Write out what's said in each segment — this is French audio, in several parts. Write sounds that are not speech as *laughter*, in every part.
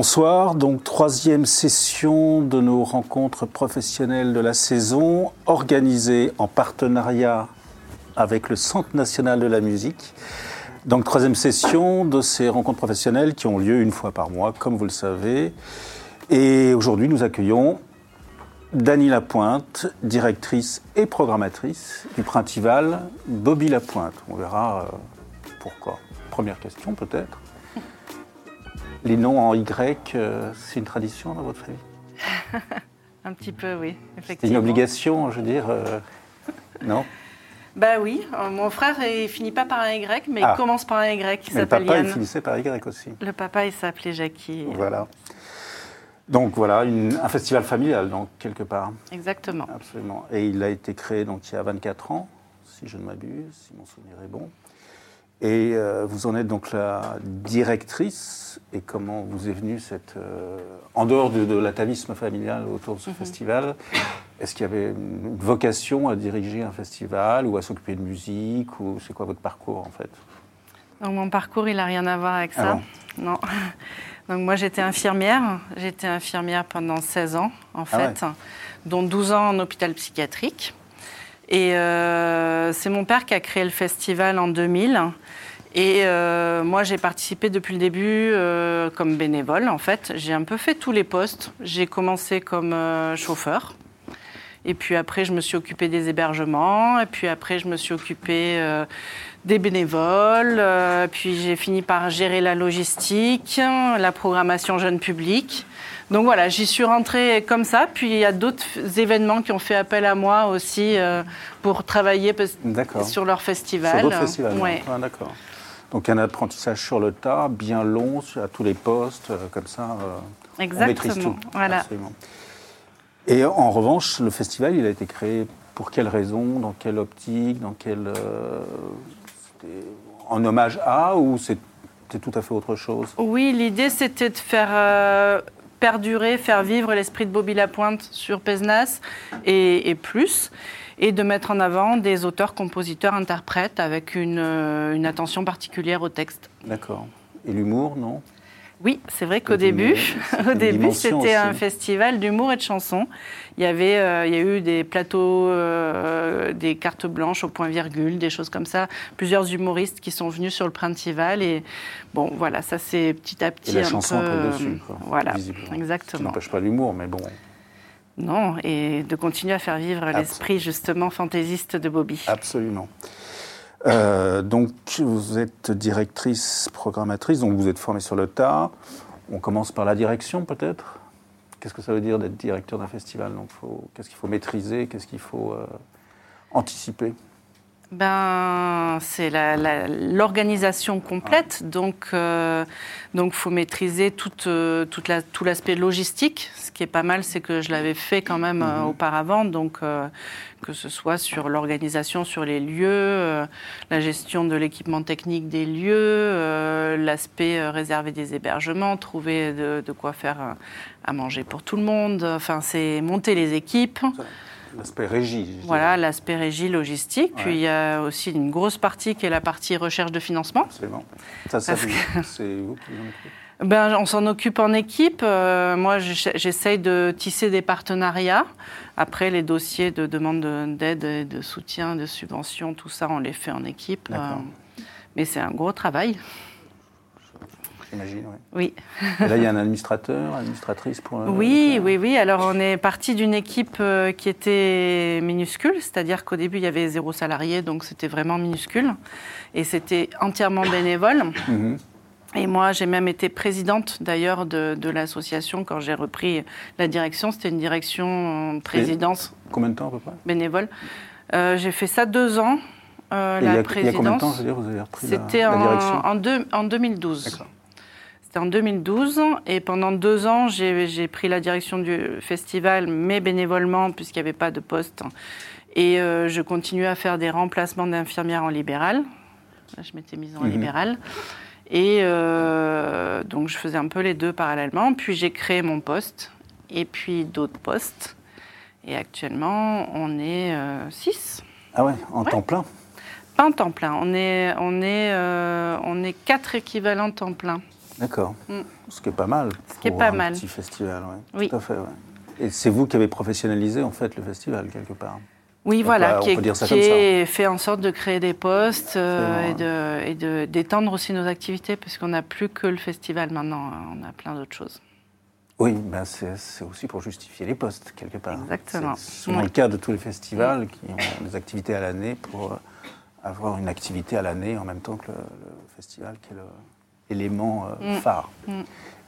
Bonsoir, donc troisième session de nos rencontres professionnelles de la saison, organisée en partenariat avec le Centre national de la musique. Donc troisième session de ces rencontres professionnelles qui ont lieu une fois par mois, comme vous le savez. Et aujourd'hui, nous accueillons Dany Lapointe, directrice et programmatrice du Printival, Bobby Lapointe. On verra euh, pourquoi. Première question peut-être. Les noms en Y, euh, c'est une tradition dans votre famille *laughs* Un petit peu, oui, C'est effectivement. une obligation, je veux dire euh, Non Bah oui, euh, mon frère il finit pas par un Y, mais Ah. il commence par un Y qui Mais le s'appelle papa, il Yann. finissait par Y aussi. Le papa, il s'appelait Jackie. Voilà. Donc voilà, une- un festival familial, donc, quelque part. Exactement. Absolument. Et il a été créé donc, il y a 24 ans, si je ne m'abuse, si mon souvenir est bon. Et euh, vous en êtes donc la directrice. Et comment vous est venue cette. euh, en dehors de, de l'atavisme familial autour de ce festival, est-ce qu'il y avait une vocation à diriger un festival ou à s'occuper de musique ou C'est quoi votre parcours en fait? Donc mon parcours, il n'a rien à voir avec Ah ça. bon? Non. *laughs* Donc moi, j'étais infirmière. J'étais infirmière pendant 16 ans, en Ah ouais. fait, dont 12 ans en hôpital psychiatrique. Et euh, c'est mon père qui a créé le festival en 2000. Et euh, moi, j'ai participé depuis le début euh, comme bénévole, en fait. J'ai un peu fait tous les postes. J'ai commencé comme euh, chauffeur. Et puis après, je me suis occupée des hébergements. Et puis après, je me suis occupée des bénévoles. Puis j'ai fini par gérer la logistique, la programmation jeune public. Donc voilà, j'y suis rentrée comme ça. Puis il y a d'autres événements qui ont fait appel à moi aussi pour travailler sur leur festival. Sur d'autres festivals Ouais. Ah, D'accord. Donc un apprentissage sur le tas, bien long, à tous les postes, euh, comme ça. euh, On maîtrise Exactement. tout. Voilà. Absolument. Et en revanche, le festival, il a été créé pour quelle raison, dans quelle optique, dans quelle. euh, en hommage à ou c'était tout à fait autre chose? Oui, l'idée c'était de faire euh, perdurer, faire vivre l'esprit de Bobby Lapointe sur et, et plus, et de mettre en avant des auteurs, compositeurs, interprètes avec une, euh, une attention particulière au texte. D'accord. Et l'humour, non? Oui, c'est vrai qu'au début, au début, *laughs* c'était un festival d'humour et de chansons. Il y avait, euh, il y a eu des plateaux, euh, des cartes blanches au point virgule, des choses comme ça. Plusieurs humoristes qui sont venus sur le Printival et bon, voilà, ça c'est petit à petit Et la un chanson peu, après dessus, quoi, voilà, exactement. n'empêche pas l'humour, mais bon. Non, et de continuer à faire vivre l'esprit justement fantaisiste de Bobby. Absolument. Euh, donc, vous êtes directrice, programmatrice, donc vous êtes formée sur le tas. On commence par la direction, peut-être? Qu'est-ce que ça veut dire d'être directeur d'un festival? Qu'est-ce qu'il faut maîtriser? Qu'est-ce qu'il faut euh, anticiper? Ben, c'est la- la- l'organisation complète, donc euh, donc faut maîtriser toute, euh, toute la, tout l'aspect logistique. Ce qui est pas mal, c'est que je l'avais fait quand même euh, auparavant, donc euh, que ce soit sur l'organisation sur les lieux, euh, la gestion de l'équipement technique des lieux, euh, l'aspect réservé des hébergements, trouver de, de quoi faire à manger pour tout le monde. Enfin, c'est monter les équipes. L'aspect régie. Voilà, l'aspect régie logistique. Ouais. Puis il y a aussi une grosse partie qui est la partie recherche de financement. Absolument. Ça, ça *laughs* c'est vous qui en Ben, on s'en occupe en équipe. Euh, moi, j'essa- j'essaye de tisser des partenariats. Après, les dossiers de demande de- d'aide, et de soutien, de subvention, tout ça, on les fait en équipe. Euh, mais c'est un gros travail. J'imagine, oui. Oui. Et là, il y a un administrateur, administratrice pour. euh, Oui, oui, oui. Alors, on est parti d'une équipe euh, qui était minuscule, c'est-à-dire qu'au début, il y avait zéro salarié, donc c'était vraiment minuscule. Et c'était entièrement bénévole. Mhm. Et moi, j'ai même été présidente d'ailleurs de, de l'association quand j'ai repris la direction. C'était une direction euh, présidence Combien de temps à peu près? Bénévole. Euh, j'ai fait ça deux ans, euh, il, y la a, il y a présidence. combien de temps, vous avez repris la, C'était la en, direction? en, deux- en 2012. D'accord. C'était en 2012 et pendant deux ans, j'ai pris la direction du festival, mais bénévolement puisqu'il n'y avait pas de poste. Et euh, je continuais à faire des remplacements d'infirmières en libéral. Là, je m'étais mise en Mhm. libéral. Et euh, donc, je faisais un peu les deux parallèlement. Puis, j'ai créé mon poste et puis d'autres postes. Et actuellement, on est euh, six. Ah ouais, en Ouais. temps plein Pas en temps plein. On est, on est, on est quatre équivalents temps plein. D'accord. Ce qui est pas mal. Ce qui est pas un mal. petit festival, ouais. Oui. Tout à fait, ouais. Et c'est vous qui avez professionnalisé en fait le festival quelque part. Oui, On voilà, peut- qui, on peut est, dire ça qui comme ça. est fait en sorte de créer des postes euh, et d'étendre aussi nos activités, parce qu'on n'a plus que le festival maintenant, hein, on a plein d'autres choses. Oui, ben c'est aussi pour justifier les postes quelque part. Exactement. C'est souvent Oui. le cas de tous les festivals qui ont des activités à l'année pour euh, avoir une activité à l'année en même temps que le, le festival qui est l'élément euh, Mm. phare Mm.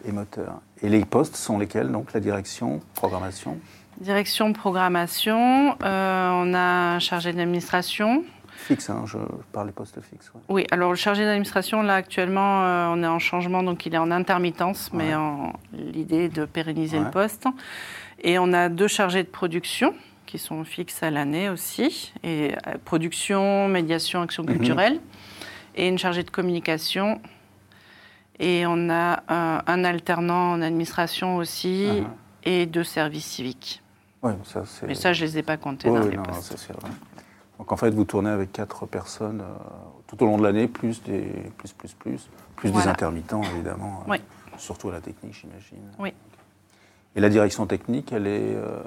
et moteur. Et les postes sont lesquels Donc la direction, programmation, Direction programmation, euh, on a un chargé d'administration. fixe, hein, je parle des postes fixes. ouais. Oui, alors le chargé d'administration, là actuellement, euh, on est en changement, donc il est en intermittence, mais Ouais. l'idée est de pérenniser Ouais. le poste. Et on a deux chargés de production qui sont fixes à l'année aussi, et euh, production, médiation, action Mhm. culturelle, et une chargée de communication. Et on a euh, un alternant en administration aussi, Ah, et deux services civiques. Oui, ça c'est. Mais ça, je ne les ai pas comptés dans oui, les non, postes. Donc en fait, vous tournez avec quatre personnes euh, tout au long de l'année, plus des plus plus plus, plus des intermittents évidemment. euh, Oui. Surtout à la technique, j'imagine. Oui. Et la direction technique, elle est euh,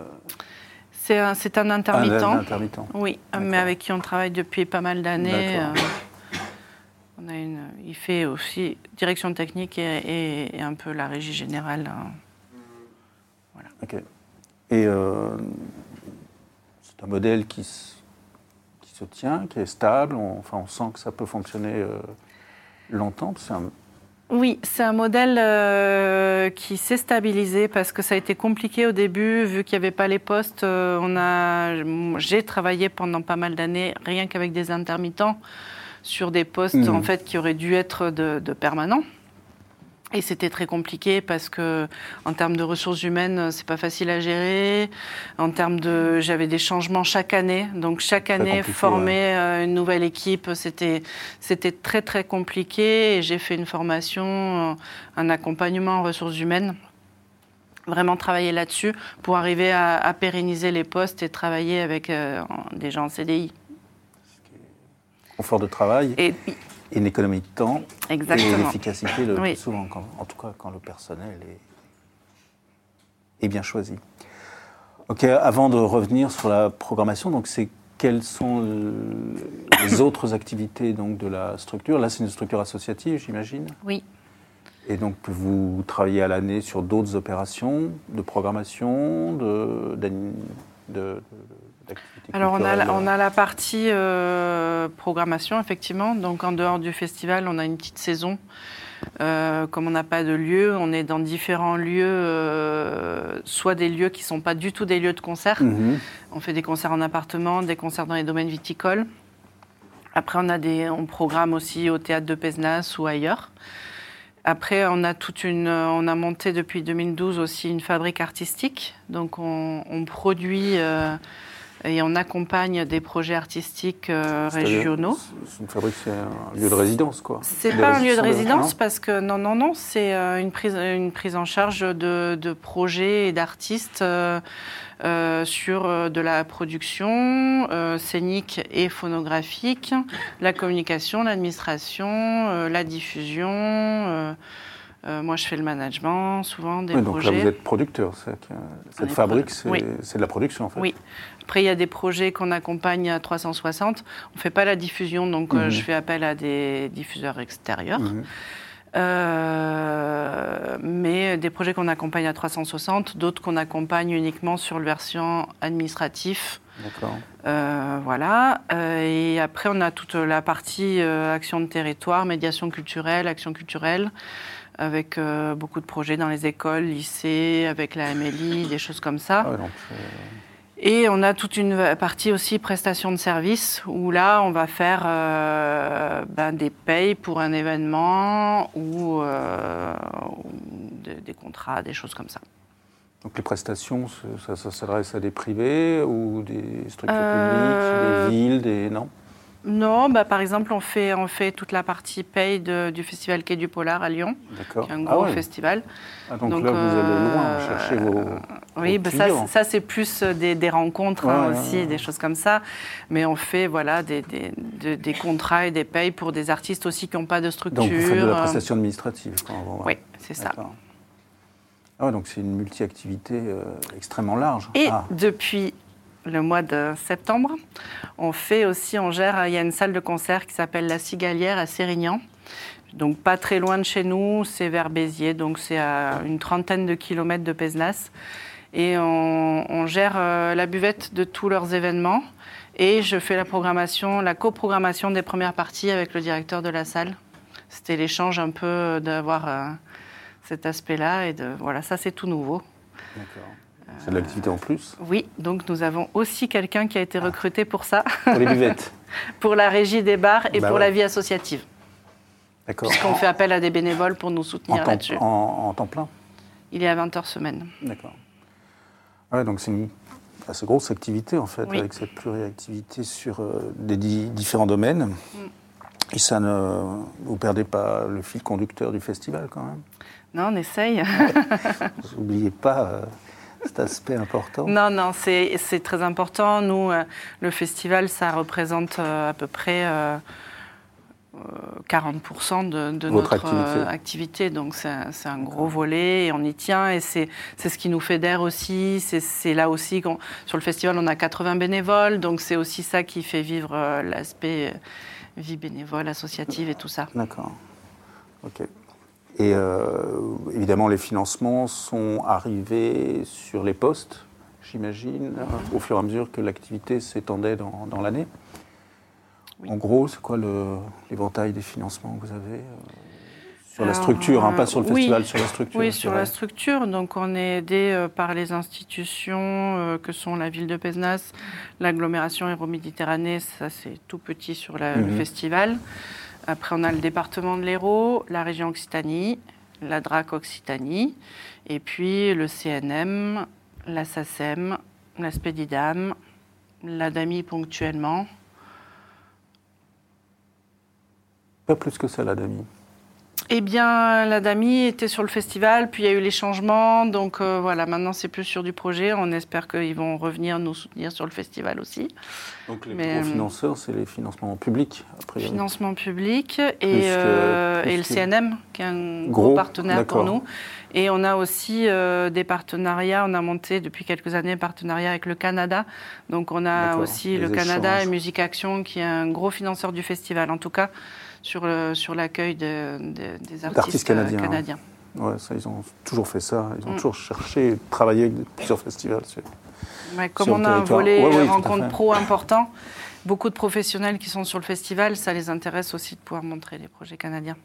C'est un, intermittent. un intermittent. Oui, mais avec qui on travaille depuis pas mal d'années. D'accord. on a une, il fait aussi direction technique et, et- et un peu la régie générale. hein. Ok. Et euh, c'est un modèle qui, s- qui se tient, qui est stable. On, enfin, on sent que ça peut fonctionner euh, longtemps. C'est un- Oui, c'est un modèle euh, qui s'est stabilisé parce que ça a été compliqué au début, vu qu'il n'y avait pas les postes. on a, j'ai travaillé pendant pas mal d'années rien qu'avec des intermittents sur des postes en fait qui auraient dû être de, de permanents. Et c'était très compliqué parce que, en termes de ressources humaines, c'est pas facile à gérer. En termes de, j'avais des changements chaque année, donc chaque année former euh, une nouvelle équipe, c'était c'était très très compliqué. Et j'ai fait une formation, euh, un accompagnement en ressources humaines, vraiment travailler là-dessus pour arriver à, à pérenniser les postes et travailler avec euh, des gens en CDI. Confort de travail et, Et une économie de temps et l'efficacité le Oui. souvent, quand- en tout cas quand le personnel est, est bien choisi. Ok, avant de revenir sur la programmation, donc c'est quelles sont le- les *coughs* autres activités donc de la structure? Là, c'est une structure associative, j'imagine. Oui. Et donc, vous travaillez à l'année sur d'autres opérations de programmation, de, de- de- d'activités Alors on a, la, culturelles on a la partie euh, programmation, effectivement. Donc en dehors du festival, on a une petite saison. Euh, comme on n'a pas de lieu, on est dans différents lieux, euh, soit des lieux qui ne sont pas du tout des lieux de concert. Mhm. On fait des concerts en appartement, des concerts dans les domaines viticoles. Après, on, a des, on programme aussi au théâtre de Pézenas ou ailleurs. Après, on a toute une, on a monté depuis 2012 aussi une fabrique artistique. Donc, on, on produit euh, et on accompagne des projets artistiques euh, régionaux. C'est une fabrique, c'est un lieu de résidence, quoi. C'est pas un lieu de résidence parce que non, non, non, c'est euh, une prise, une prise en charge de, de projets et d'artistes euh, euh, sur de la production scénique et phonographique, la communication, l'administration, la diffusion. moi, je fais le management souvent des Oui, donc là, vous êtes producteur. cette fabrique, produ- c'est oui. c'est de la production, en fait. Oui. Après, il y a des projets qu'on accompagne à 360. On ne fait pas la diffusion, donc euh, Mhm. je fais appel à des diffuseurs extérieurs. Mhm. Euh, mais des projets qu'on accompagne à 360, d'autres qu'on accompagne uniquement sur le version administratif. D'accord. Euh, voilà. Et après, on a toute la partie action de territoire, médiation culturelle, action culturelle, avec euh, beaucoup de projets dans les écoles, lycées, avec la MLI, des choses comme ça. Ah donc, euh, Et on a toute une partie aussi prestation de services où là, on va faire euh, ben, des payes pour un événement ou, euh, ou des, des contrats, des choses comme ça. donc les prestations, ça, ça s'adresse à des privés ou des structures Euh, publiques, des villes, des... Non? Non, bah, par exemple, on fait, on fait toute la partie paye de- du festival Quai du Polar à Lyon, D'accord. qui est un Ah gros ouais. festival. Ah, donc, Donc, là, vous allez loin euh, chercher vos. Oui, vos bah, ça, clients. ça c'est plus euh, des, des rencontres hein, Ouais, aussi, des choses comme ça. Mais on fait voilà, des, des, de- des contrats et des payes pour des artistes aussi qui n'ont pas de structure. Donc, vous faites de la euh, prestation administrative. on- Oui, c'est ça. Ah donc c'est une multi-activité euh, extrêmement large. Et Ah, depuis le mois de septembre, on fait aussi, on gère, il y a une salle de concert qui s'appelle La Cigalière à Sérignan. Donc pas très loin de chez nous, c'est vers Béziers, donc c'est à une trentaine de kilomètres de Pézenas. Et on, gère euh, la buvette de tous leurs événements. Et je fais la programmation, la coprogrammation des premières parties avec le directeur de la salle. C'était l'échange un peu d'avoir euh, cet aspect-là. Et de, voilà, ça c'est tout nouveau. d'accord. C'est de l'activité en plus. Oui, donc nous avons aussi quelqu'un qui a été recruté pour ça, Pour les buvettes. *laughs* pour la régie des bars et Bah pour ouais. la vie associative. D'accord. Puisqu'on fait appel à des bénévoles pour nous en soutenir temps, là-dessus. en- en temps plein. Il est à 20 heures semaine. D'accord. Ah Ouais, donc c'est une assez grosse activité en fait, Oui. avec cette pluriactivité sur euh, des di- différents domaines. Mm. Et ça ne. Vous perdez pas le fil conducteur du festival quand même Non, on essaye. N'oubliez *laughs* pas euh, cet aspect important non, non, c'est très important. Nous, euh, le festival, ça représente euh, à peu près euh, euh, 40% de, notre activité. activité. Donc c'est un- gros volet et on y tient. Et c'est ce qui nous fédère aussi. C'est- là aussi sur le festival, on a 80 bénévoles. Donc c'est aussi ça qui fait vivre l'aspect vie bénévole, associative et tout ça. D'accord. Ok. Et euh, évidemment, les financements sont arrivés sur les postes, j'imagine, au fur et à mesure que l'activité s'étendait dans, dans l'année. Oui. En gros, c'est quoi l'éventail des financements que vous avez euh, sur la structure, hein, pas sur le oui. festival, sur la structure. Oui, sur la structure. Donc, on est aidé euh, par les institutions euh, que sont la ville de Pézenas, l'agglomération Héro-Méditerranée, ça c'est tout petit sur la- le Mhm. festival. Après, on a le département de l'Hérault, la région Occitanie, la DRAC Occitanie, et puis le CNM, la SACEM, la Spédidam, la DAMI ponctuellement. Pas plus que ça, la Dami. Eh bien, la DAMI était sur le festival, puis il y a eu les changements. Donc euh, voilà, maintenant c'est plus sur du projet. On espère qu'ils vont revenir nous soutenir sur le festival aussi. Donc les Mais, gros euh, financeurs, c'est les financements publics, a priori. Financement public et, que- euh, et le CNM, qui est un Gros, gros, partenaire pour nous. Et on a aussi euh, des partenariats. On a monté depuis quelques années un partenariat avec le Canada. Donc on a aussi le Canada et Musique Action, qui est un gros financeur du festival, en tout cas sur le- sur l'accueil de- de- des artistes, canadiens, euh, hein. canadiens. Ouais, ça, ils ont toujours fait ça. Ils ont Mm. toujours cherché, travaillé avec plusieurs festivals. Ouais, comme on a un volet Ouais, euh, rencontre pro important, beaucoup de professionnels qui sont sur le festival, ça les intéresse aussi de pouvoir montrer les projets canadiens.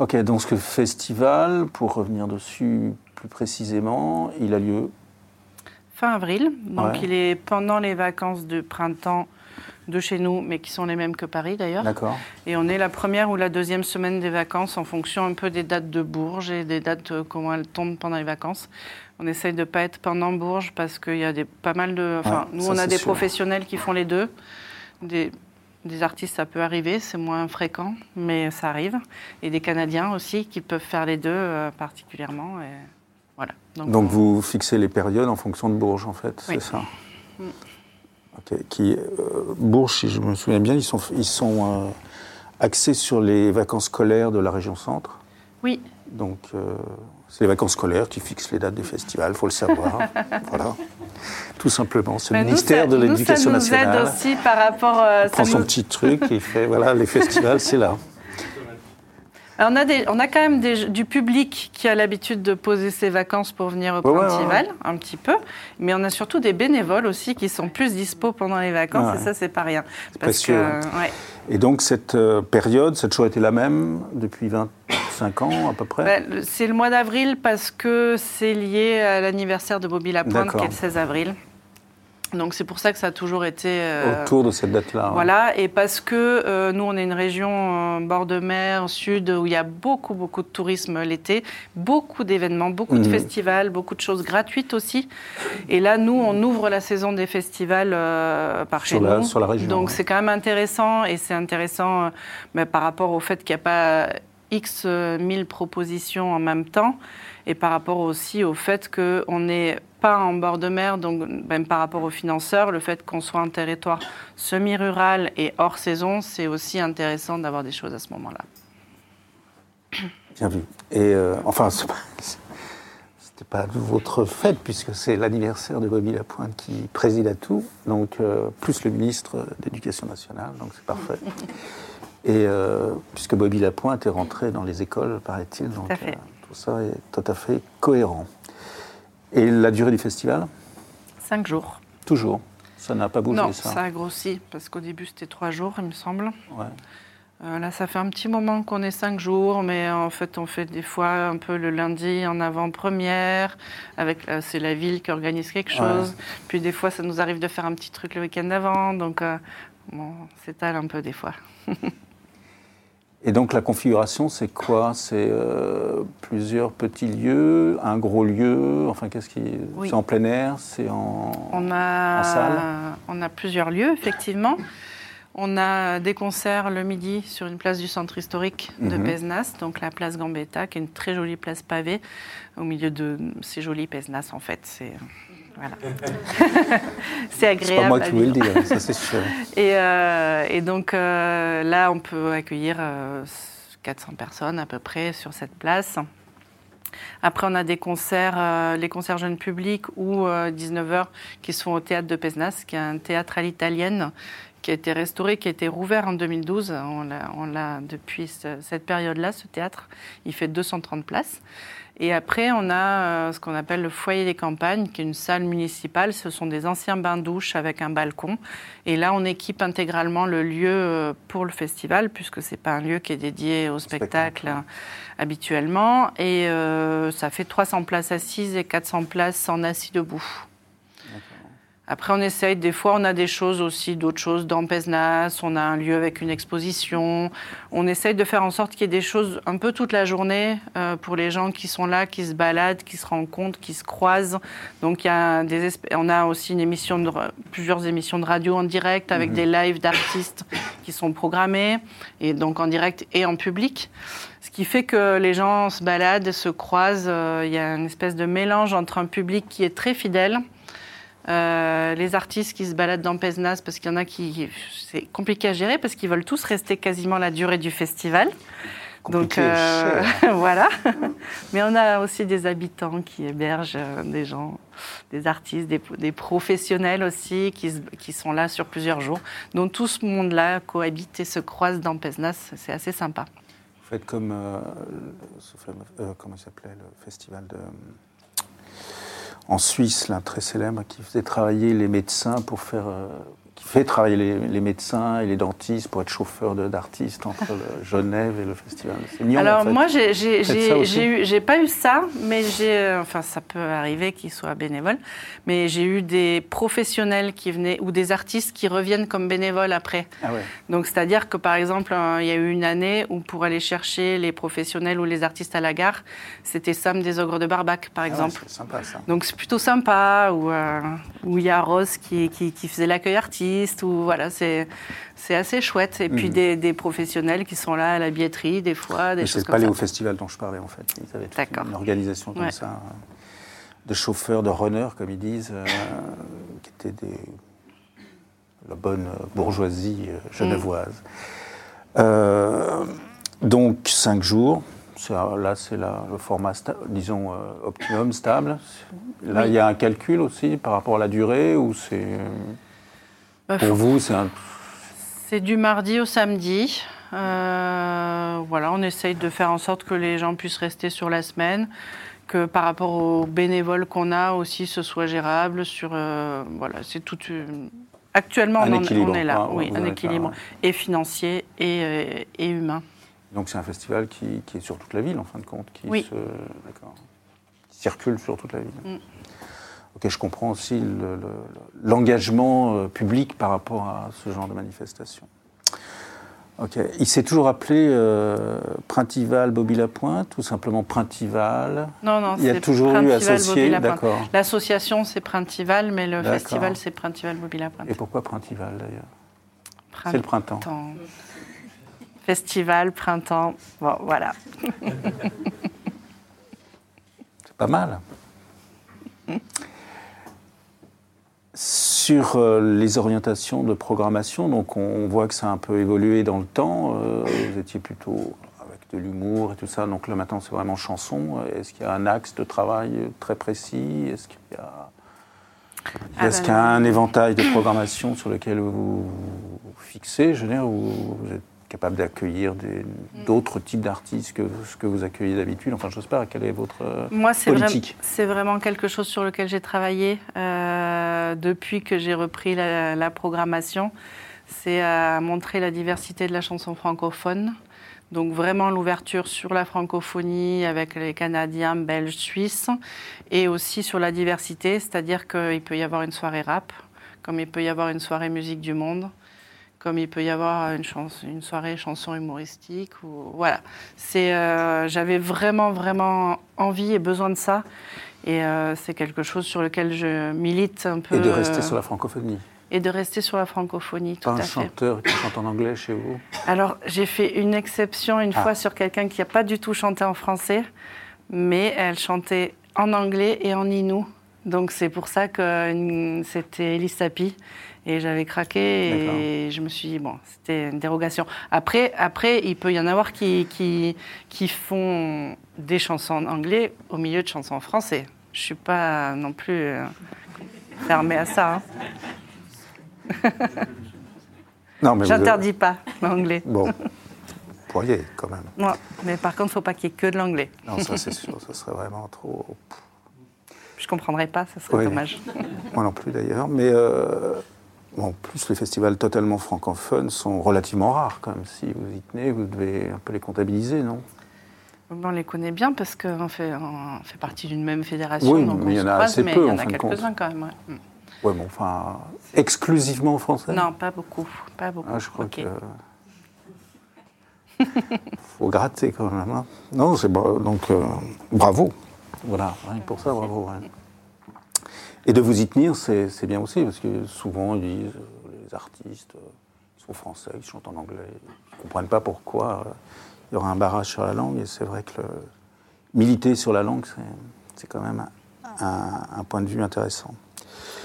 Ok, donc ce festival, pour revenir dessus plus précisément, il a lieu. Fin avril, donc Ouais. il est pendant les vacances de printemps de chez nous, mais qui sont les mêmes que Paris d'ailleurs. D'accord. Et on est la première ou la deuxième semaine des vacances en fonction un peu des dates de Bourges et des dates euh, comment elles tombent pendant les vacances. On essaye de pas être pendant Bourges parce qu'il y a des, pas mal de. Enfin, Ouais, nous ça, on a des sûr. professionnels qui font les deux. Des, des artistes, ça peut arriver, c'est moins fréquent, mais ça arrive. Et des Canadiens aussi qui peuvent faire les deux euh, particulièrement. Et voilà. Donc on- vous fixez les périodes en fonction de Bourges, en fait, Oui. c'est ça? Mm. Ok. Qui, euh, Bourges, si je me souviens bien, ils sont, ils sont euh, axés sur les vacances scolaires de la région centre. Oui, Donc, euh, c'est les vacances scolaires qui fixent les dates des festivals, il faut le savoir. *laughs* voilà. Tout simplement. C'est le nous, ministère ça- de l'Éducation Ça nous nationale. aide aussi par rapport. euh, Il prend son nous- petit truc et il fait voilà, les festivals, c'est là. *laughs* Alors, on, a des- on a quand même des- du public qui a l'habitude de poser ses vacances pour venir au Ouais, ouais, festival, un petit peu. Mais on a surtout des bénévoles aussi qui sont plus dispo pendant les vacances, Ouais. et ça, c'est pas rien. précieux, que, hein. ouais. Et donc, cette euh, période, ça a toujours été la même depuis 25 ans à peu près? Ben, c'est le mois d'avril parce que c'est lié à l'anniversaire de Bobby Lapointe, qui est le 16 avril. Donc c'est pour ça que ça a toujours été euh, autour de cette date-là. ouais. Voilà, et parce que euh, nous, on est une région euh, bord de mer, sud, où il y a beaucoup, beaucoup de tourisme l'été, beaucoup d'événements, beaucoup de Mhm. festivals, beaucoup de choses gratuites aussi. Et là, nous, on ouvre la saison des festivals par Sur chez la- nous. sur la région, Donc ouais. c'est quand même intéressant, et c'est intéressant mais par rapport au fait qu'il n'y a pas X mille propositions en même temps, et par rapport aussi au fait qu'on n'est pas en bord de mer, donc même par rapport aux financeurs, le fait qu'on soit un territoire semi-rural et hors saison, c'est aussi intéressant d'avoir des choses à ce moment-là. Bien vu. Et euh, enfin, c'était pas votre fête puisque c'est l'anniversaire de Bobby Lapointe qui préside à tout, donc euh, plus le ministre de l'Éducation nationale, donc c'est parfait. *laughs* Et euh, puisque Bobby Lapointe est rentré dans les écoles, paraît-il, donc euh, tout ça est tout à fait cohérent. Et la durée du festival Cinq jours. Toujours. Ça n'a pas bougé, non, ça. ça a grossi, parce qu'au début c'était trois jours, il me semble. Ouais. Euh, là, ça fait un petit moment qu'on est cinq jours, mais en fait, on fait des fois un peu le lundi en avant-première. Avec, euh, c'est la ville qui organise quelque chose. Puis des fois, ça nous arrive de faire un petit truc le week-end d'avant. Donc, euh, bon, on s'étale un peu des fois. *laughs* Et donc la configuration, c'est quoi? C'est euh, plusieurs petits lieux, un gros lieu, enfin qu'est-ce qui... Oui. C'est en plein air, c'est en... On a, En salle? on a plusieurs lieux, effectivement. On a des concerts le midi sur une place du centre historique de Mhm. Pézenas, donc la place Gambetta, qui est une très jolie place pavée, au milieu de ces jolis Pézenas, en fait. C'est voilà. *laughs* c'est agréable. C'est pas moi qui vais le dire, ça c'est sûr. *laughs* Et, euh, et donc euh, là, on peut accueillir euh, 400 personnes à peu près sur cette place. Après, on a des concerts, euh, les concerts jeunes publics ou 19h qui sont au théâtre de Pesnas, qui est un théâtre à l'italienne qui a été restauré, qui a été rouvert en 2012. On l'a- On l'a depuis ce- cette période-là, ce théâtre. Il fait 230 places. Et après, on a euh, ce qu'on appelle le foyer des campagnes, qui est une salle municipale. Ce sont des anciens bains-douches avec un balcon. Et là, on équipe intégralement le lieu euh, pour le festival, puisque c'est pas un lieu qui est dédié au spectacle, spectacle. habituellement. Et euh, ça fait 300 places assises et 400 places en assis debout. Après, on essaye, des fois, on a des choses aussi, d'autres choses dans Pesnas, on a un lieu avec une exposition. On essaye de faire en sorte qu'il y ait des choses un peu toute la journée euh, pour les gens qui sont là, qui se baladent, qui se rencontrent, qui se croisent. Donc, il y a des on a aussi une émission de, plusieurs émissions de radio en direct avec des lives d'artistes qui sont programmés, et donc en direct et en public. Ce qui fait que les gens se baladent, se croisent. euh, Il y a une espèce de mélange entre un public qui est très fidèle, euh, les artistes qui se baladent dans Pesnas, parce qu'il y en a qui. C'est compliqué à gérer parce qu'ils veulent tous rester quasiment la durée du festival. Donc Compliqué cher. *laughs* voilà. Mais on a aussi des habitants qui hébergent euh, des gens, des artistes, des, des professionnels aussi qui, sont là sur plusieurs jours. Donc tout ce monde-là cohabite et se croise dans Pesnas. C'est assez sympa. Vous faites comme, euh, fameux- euh, comment s'appelait, le festival de, en Suisse, là, très célèbre, qui faisait travailler les médecins pour faire... qui fait travailler les, les médecins et les dentistes pour être chauffeur d'artistes entre le *laughs* Genève et le festival. C'est mignon, Alors en fait. moi, j'ai pas eu ça, mais j'ai, euh, enfin ça peut arriver qu'ils soient bénévoles, mais j'ai eu des professionnels qui venaient ou des artistes qui reviennent comme bénévoles après. Ah ouais. Donc c'est-à-dire que par exemple, il y a eu une année où pour aller chercher les professionnels ou les artistes à la gare, c'était Sam des Ogres de Barbac, par Ah ouais, exemple. c'est sympa ça. Donc c'est plutôt sympa, où euh, où il y a Rose qui, qui, qui faisait l'accueil artiste, ou voilà, c'est c'est assez chouette. Et puis Mhm. des, des professionnels qui sont là à la billetterie, des fois, des Mais choses c'est pas les au festival dont je parlais en fait. Ils avaient D'accord. une organisation comme Ouais. ça, de chauffeurs, de runners comme ils disent, euh, qui étaient des la bonne bourgeoisie euh, genevoise. Euh, donc cinq jours. Là, c'est la- le format, sta- disons, optimum, stable. Là, Oui. il y a un calcul aussi par rapport à la durée ou c'est. Euh, Bah, Pour vous, c'est un. C'est du mardi au samedi. Euh, voilà, on essaye de faire en sorte que les gens puissent rester sur la semaine, que par rapport aux bénévoles qu'on a aussi, ce soit gérable. Sur, euh, voilà, c'est tout. une- Actuellement, on, est là, oui, un là, équilibre ouais. et financier et, euh, et humain. Donc c'est un festival qui, qui est sur toute la ville en fin de compte, qui Oui. se, d'accord, qui circule sur toute la ville. Mm. Ok, je comprends aussi le- le- l'engagement euh, public par rapport à ce genre de manifestation. Ok, il s'est toujours appelé euh, Printival Bobby Lapointe ou simplement Printival? Non, non, Il y a toujours eu associé, d'accord. L'association, c'est Printival, mais le festival, c'est Printival Bobby Lapointe. Et pourquoi Printival d'ailleurs? C'est le printemps. Printemps. Festival, printemps, bon, voilà. C'est pas mal. Sur euh, les orientations de programmation, donc on voit que ça a un peu évolué dans le temps. Euh, vous étiez plutôt avec de l'humour et tout ça, donc là maintenant c'est vraiment chanson. Est-ce qu'il y a un axe de travail très précis? Est-ce qu'il y a, Ah est-ce ben qu'il y a un éventail de programmation sur lequel vous vous fixez Je veux dire, vous êtes capable d'accueillir des- d'autres types d'artistes que ce que vous accueillez d'habitude Enfin, je sais pas, quelle est votre euh, Moi, c'est vraiment, politique c'est vraiment quelque chose sur lequel j'ai travaillé euh, depuis que j'ai repris la, la programmation. C'est à montrer la diversité de la chanson francophone. Donc vraiment l'ouverture sur la francophonie avec les Canadiens, Belges, Suisses, et aussi sur la diversité, c'est-à-dire qu'il peut y avoir une soirée rap, comme il peut y avoir une soirée musique du monde, comme il peut y avoir une, soirée chanson humoristique. Ou, voilà. C'est, euh, j'avais vraiment, vraiment envie et besoin de ça. Et euh, c'est quelque chose sur lequel je milite un peu. Et de rester euh, sur la francophonie. et de rester sur la francophonie, tout Pas un à fait. chanteur qui chante en anglais chez vous? Alors, j'ai fait une exception une Ah. fois sur quelqu'un qui n'a pas du tout chanté en français, mais elle chantait en anglais et en inou. Donc, c'est pour ça que c'était Elise Sapi. Et j'avais craqué et je me suis dit, bon, c'était une dérogation. Après, après, il peut y en avoir qui, qui, qui font des chansons en anglais au milieu de chansons en français. Je ne suis pas non plus euh, fermée à ça. hein. *laughs* J'interdis pas l'anglais. Bon, vous pourriez quand même. Non, mais par contre, il ne faut pas qu'il y ait que de l'anglais. Non, ça c'est sûr, ça serait vraiment trop. Je comprendrais pas, ça serait Oui. dommage. Moi non plus d'ailleurs. Mais euh, en plus, les festivals totalement francophones sont relativement rares quand même. Si vous y tenez, vous devez un peu les comptabiliser, non? On les connaît bien parce qu'on fait, on fait partie d'une même fédération. Oui, donc mais il y en a croise, assez mais peu, il y en a quelques-uns quand même. ouais. Mm. Bon, enfin, exclusivement français Non, pas beaucoup. Pas beaucoup. Ah, je crois que. *laughs* faut gratter quand même. hein. Non, c'est bon. Donc, euh, bravo. Voilà, rien que pour ça, bravo. Et de vous y tenir, c'est bien aussi, parce que souvent, ils disent euh, les artistes euh, ils sont français, ils chantent en anglais, ils ne comprennent pas pourquoi euh, il y aura un barrage sur la langue. Et c'est vrai que le- militer sur la langue, c'est- quand même un, un point de vue intéressant.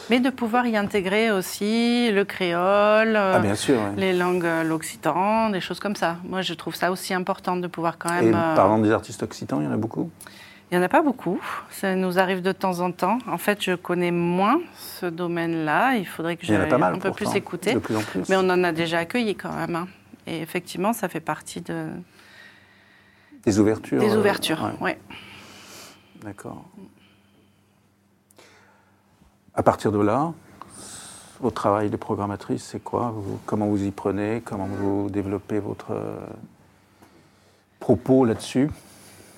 Mais de pouvoir y intégrer aussi le créole, euh, Ah, bien sûr. ouais. les langues, euh, l'occitan, des choses comme ça. Moi, je trouve ça aussi important de pouvoir quand Et même. euh, parlant des artistes occitans, il y en a beaucoup? Il n'y en a pas beaucoup. Ça nous arrive de temps en temps. En fait, je connais moins ce domaine-là. Il faudrait que Il y en a j'aille pas mal. un peu plus écouter. De plus en plus. Mais on en a déjà accueilli quand même. hein. Et effectivement, ça fait partie de, Des ouvertures. des euh, ouvertures. ouais, ouais. D'accord. À partir de là, votre travail de programmatrice, c'est quoi Vous- Comment vous y prenez Comment vous développez votre euh, propos là-dessus?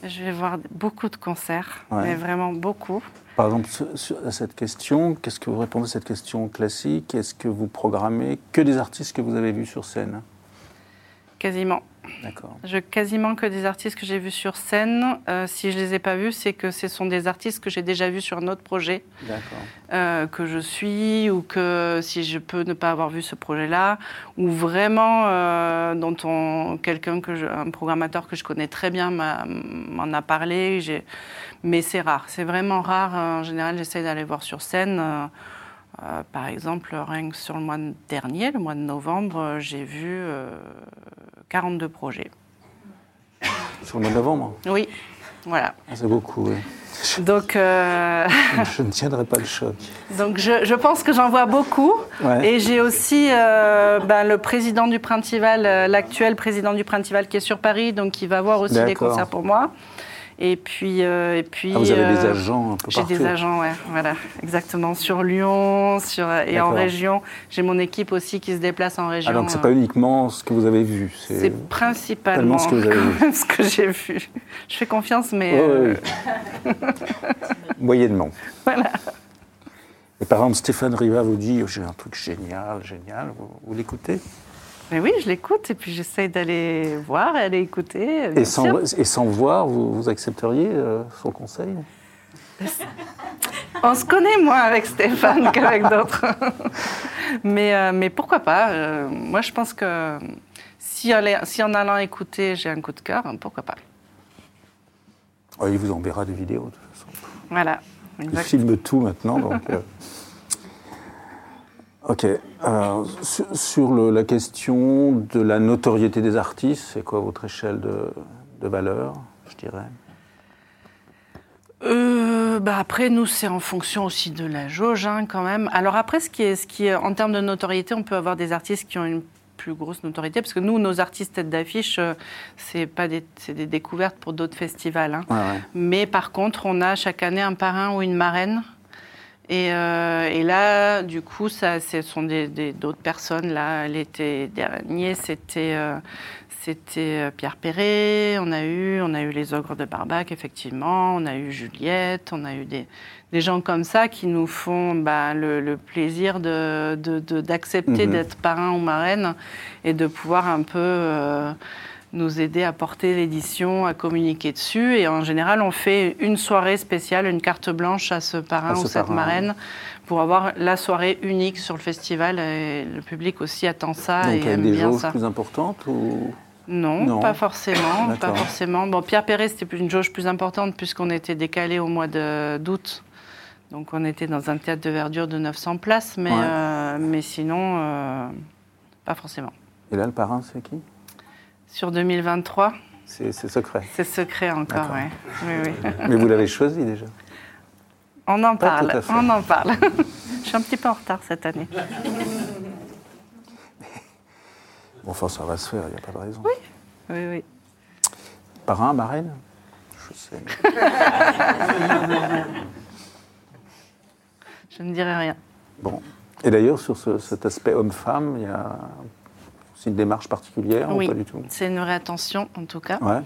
Je vais voir beaucoup de concerts, Ouais. mais vraiment beaucoup. Par exemple, sur, cette question, qu'est-ce que vous répondez à cette question classique? Est-ce que vous programmez que des artistes que vous avez vus sur scène? Quasiment. D'accord. Je, quasiment que des artistes que j'ai vus sur scène. Euh, si je les ai pas vus, c'est que ce sont des artistes que j'ai déjà vus sur un autre projet. D'accord. euh, que je suis ou que si je peux ne pas avoir vu ce projet-là ou vraiment euh, dont on quelqu'un que je, un programmateur que je connais très bien m'en a parlé j'ai- mais c'est rare c'est vraiment rare en général j'essaie d'aller voir sur scène euh, euh, par exemple rien que sur le mois dernier le mois de novembre euh, j'ai vu euh, 42 projets Sur le mois de novembre oui voilà Ah, C'est beaucoup, oui. donc euh, Je ne tiendrai pas le choc. Donc je, je pense que j'en vois beaucoup. Ouais. Et j'ai aussi euh, ben, le président du Printival, euh, l'actuel président du Printival qui est sur Paris, donc qui va voir aussi des concerts pour moi. Et puis, euh, et puis Ah, vous avez des euh, agents un peu J'ai des agents, ouais, voilà, exactement. Sur Lyon, sur, et en région. J'ai mon équipe aussi qui se déplace en région. Ah, donc c'est euh, pas uniquement ce que vous avez vu. c'est principalement ce que vous avez vu. *laughs* ce que j'ai vu. Je fais confiance, mais euh, ouais. *laughs* Moyennement. voilà. Et par exemple, Stéphane Riva vous dit J'ai un truc génial, génial. Vous, vous l'écoutez? Mais oui, je l'écoute et puis j'essaye d'aller voir et aller écouter. bien et sans, sûr. et sans voir, vous, vous accepteriez euh, son conseil? On se connaît moins avec Stéphane *laughs* qu'avec d'autres. mais, euh, mais pourquoi pas euh, Moi, je pense que si, en allant écouter, j'ai un coup de cœur, pourquoi pas Ouais, Il vous enverra des vidéos, de toute façon. Voilà. Il Exact. filme tout maintenant. Donc, euh. Ok. Sur sur le- la question de la notoriété des artistes, c'est quoi votre échelle de, de valeur, je dirais? Euh, bah après, nous, c'est en fonction aussi de la jauge, hein, quand même. Alors après, ce qui est, ce qui est, en termes de notoriété, on peut avoir des artistes qui ont une plus grosse notoriété, parce que nous, nos artistes tête d'affiche, euh, c'est pas des, c'est des découvertes pour d'autres festivals. hein. Ouais. Mais par contre, on a chaque année un parrain ou une marraine. Et, euh, et là, du coup, ça, ce sont des- des- d'autres personnes. Là, l'été dernier, c'était euh, c'était euh, Pierre Perret. On a eu, on a eu les ogres de Barbac, effectivement. On a eu Juliette. On a eu des, des gens comme ça qui nous font bah, le, le plaisir de- de- de- d'accepter Mhm. d'être parrain ou marraine et de pouvoir un peu euh, nous aider à porter l'édition, à communiquer dessus. Et en général, on fait une soirée spéciale, une carte blanche à ce parrain À ce ou cette parrain, marraine pour avoir la soirée unique sur le festival. Et le public aussi attend ça Donc et avec aime des bien ça. plus importantes ou... Non, Non. pas forcément, pas forcément. Bon, Pierre Perret, c'était une jauge plus importante puisqu'on était décalé au mois de- d'août. Donc on était dans un théâtre de verdure de 900 places, mais, Ouais. euh, mais sinon, euh, pas forcément. Et là, le parrain, c'est qui? Sur 2023, C'est c'est secret. c'est secret encore, ouais. Oui, oui. *laughs* Mais vous l'avez choisi déjà. On en Pas parle, tout à fait. on en parle. *laughs* Je suis un petit peu en retard cette année. Bon, enfin, ça va se faire, il n'y a pas de raison. Oui, oui. Parrain, marraine? Je sais. *laughs* Je ne dirai rien. Bon. Et d'ailleurs, sur ce- cet aspect homme-femme, il y a aussi une démarche particulière oui, ou pas du tout? c'est une vraie attention en tout cas. Ouais.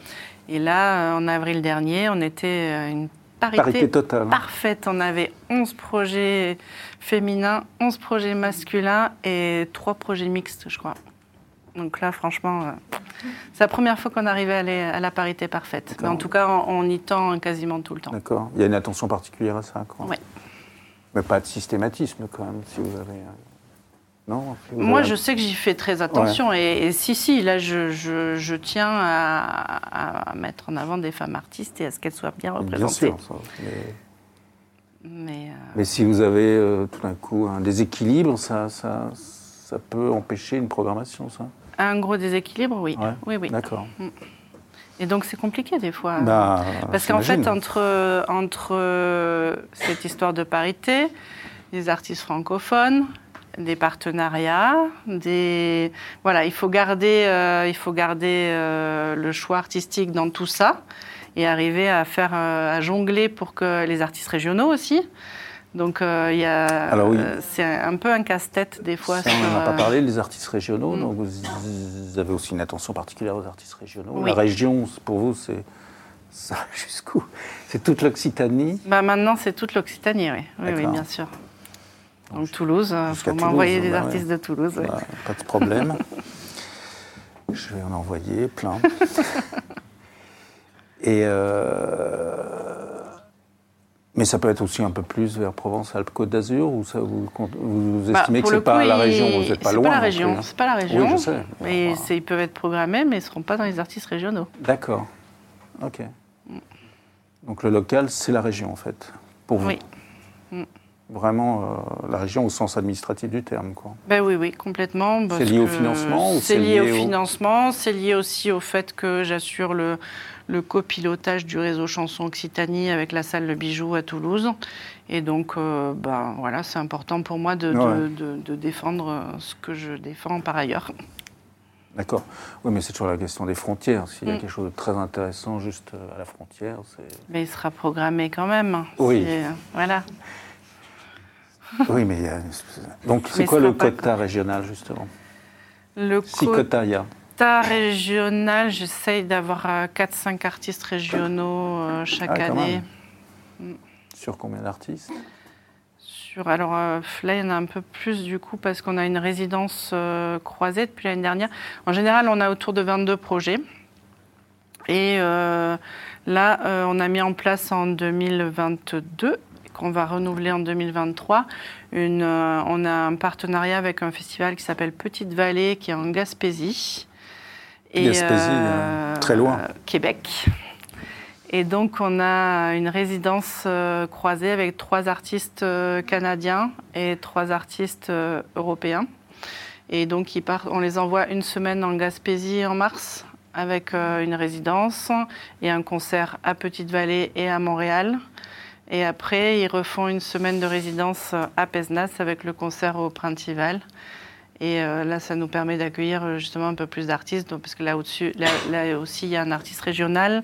Et là, euh, en avril dernier, on était euh, une parité, Parité totale. parfaite. On avait 11 projets féminins, 11 projets masculins et 3 projets mixtes, je crois. Donc là, franchement, euh, c'est la première fois qu'on arrivait à, aller à la parité parfaite. Mais en tout cas, on, on y tend quasiment tout le temps. D'accord. Il y a une attention particulière à ça, quoi. Ouais. Mais pas de systématisme, quand même, si vous avez. Non Moi, je sais que j'y fais très attention. Et, et si, si, là, je, je- je tiens à, à mettre en avant des femmes artistes et à ce qu'elles soient bien Bien représentées. sûr. ça, mais... Mais euh, mais si vous avez euh, tout d'un coup un déséquilibre, ça, ça, ça peut empêcher une programmation, ça un gros déséquilibre, oui. Ouais. Oui, oui. D'accord. Et donc, c'est compliqué des fois. Bah, Parce qu'en fait, entre, entre cette histoire de parité, des artistes francophones, des partenariats, des voilà, il faut garder, euh, il faut garder euh, le choix artistique dans tout ça et arriver à faire, euh, à jongler pour que les artistes régionaux aussi. Donc il y a, oui. c'est un peu un casse-tête des fois. Ça, sur, on n'en a pas parlé, les artistes régionaux. Mm. Donc vous, vous avez aussi une attention particulière aux artistes régionaux. Oui. La région, pour vous, c'est ça *laughs* jusqu'où? C'est toute l'Occitanie? Bah maintenant, c'est toute l'Occitanie, oui. Oui, bien sûr. Donc Toulouse, il Jusqu'à faut m'envoyer des bah artistes ouais. de Toulouse. Bah, pas de problème. *laughs* Je vais en envoyer plein. *laughs* Et euh, mais ça peut être aussi un peu plus vers Provence-Alpes-Côte d'Azur ou ça vous, vous Bah, estimez que c'est pas coup, la région, vous n'êtes pas loin. Pas c'est pas la région. Oui, je sais. Bah, c'est- ils peuvent être programmés, mais ils ne seront pas dans les artistes régionaux. D'accord. Ok. Donc le local, c'est la région en fait, pour vous. Oui. Mm. Vraiment euh, la région au sens administratif du terme, quoi. Ben oui, oui, complètement. parce lié au financement C'est c'est lié au lié au- financement, c'est lié aussi au fait que j'assure le, le copilotage du réseau Chanson Occitanie avec la salle Le Bijou à Toulouse. Et donc, euh, ben, voilà, c'est important pour moi de, de- Ouais. de- de défendre euh, ce que je défends par ailleurs. D'accord. Oui, mais c'est toujours la question des frontières. S'il y a Mm. quelque chose de très intéressant juste à la frontière, c'est. Mais il sera programmé quand même. Oui. C'est- Voilà. *laughs* Oui, mais il y a. Donc c'est quoi le quota régional justement Le Si quota il y a. quota régional, j'essaye d'avoir 4-5 artistes régionaux euh, chaque Ah, année. même. Sur combien d'artistes sur, alors euh, là, il y en a un peu plus du coup parce qu'on a une résidence euh, croisée depuis l'année dernière. En général, on a autour de 22 projets. Et euh, là, euh, on a mis en place en 2022, qu'on va renouveler en 2023, une, euh, on a un partenariat avec un festival qui s'appelle Petite Vallée, qui est en Gaspésie. Gaspésie, euh, très loin. Québec. Et donc, on a une résidence euh, croisée avec trois artistes euh, canadiens et trois artistes euh, européens. Et donc, ils partent, on les envoie une semaine en Gaspésie en mars avec euh, une résidence et un concert à Petite-Vallée et à Montréal. Et après, ils refont une semaine de résidence à Pesnas avec le concert au Printival. Et euh, là, ça nous permet d'accueillir euh, justement un peu plus d'artistes, donc, parce que là, au-dessus, là, là aussi, il y a un artiste régional,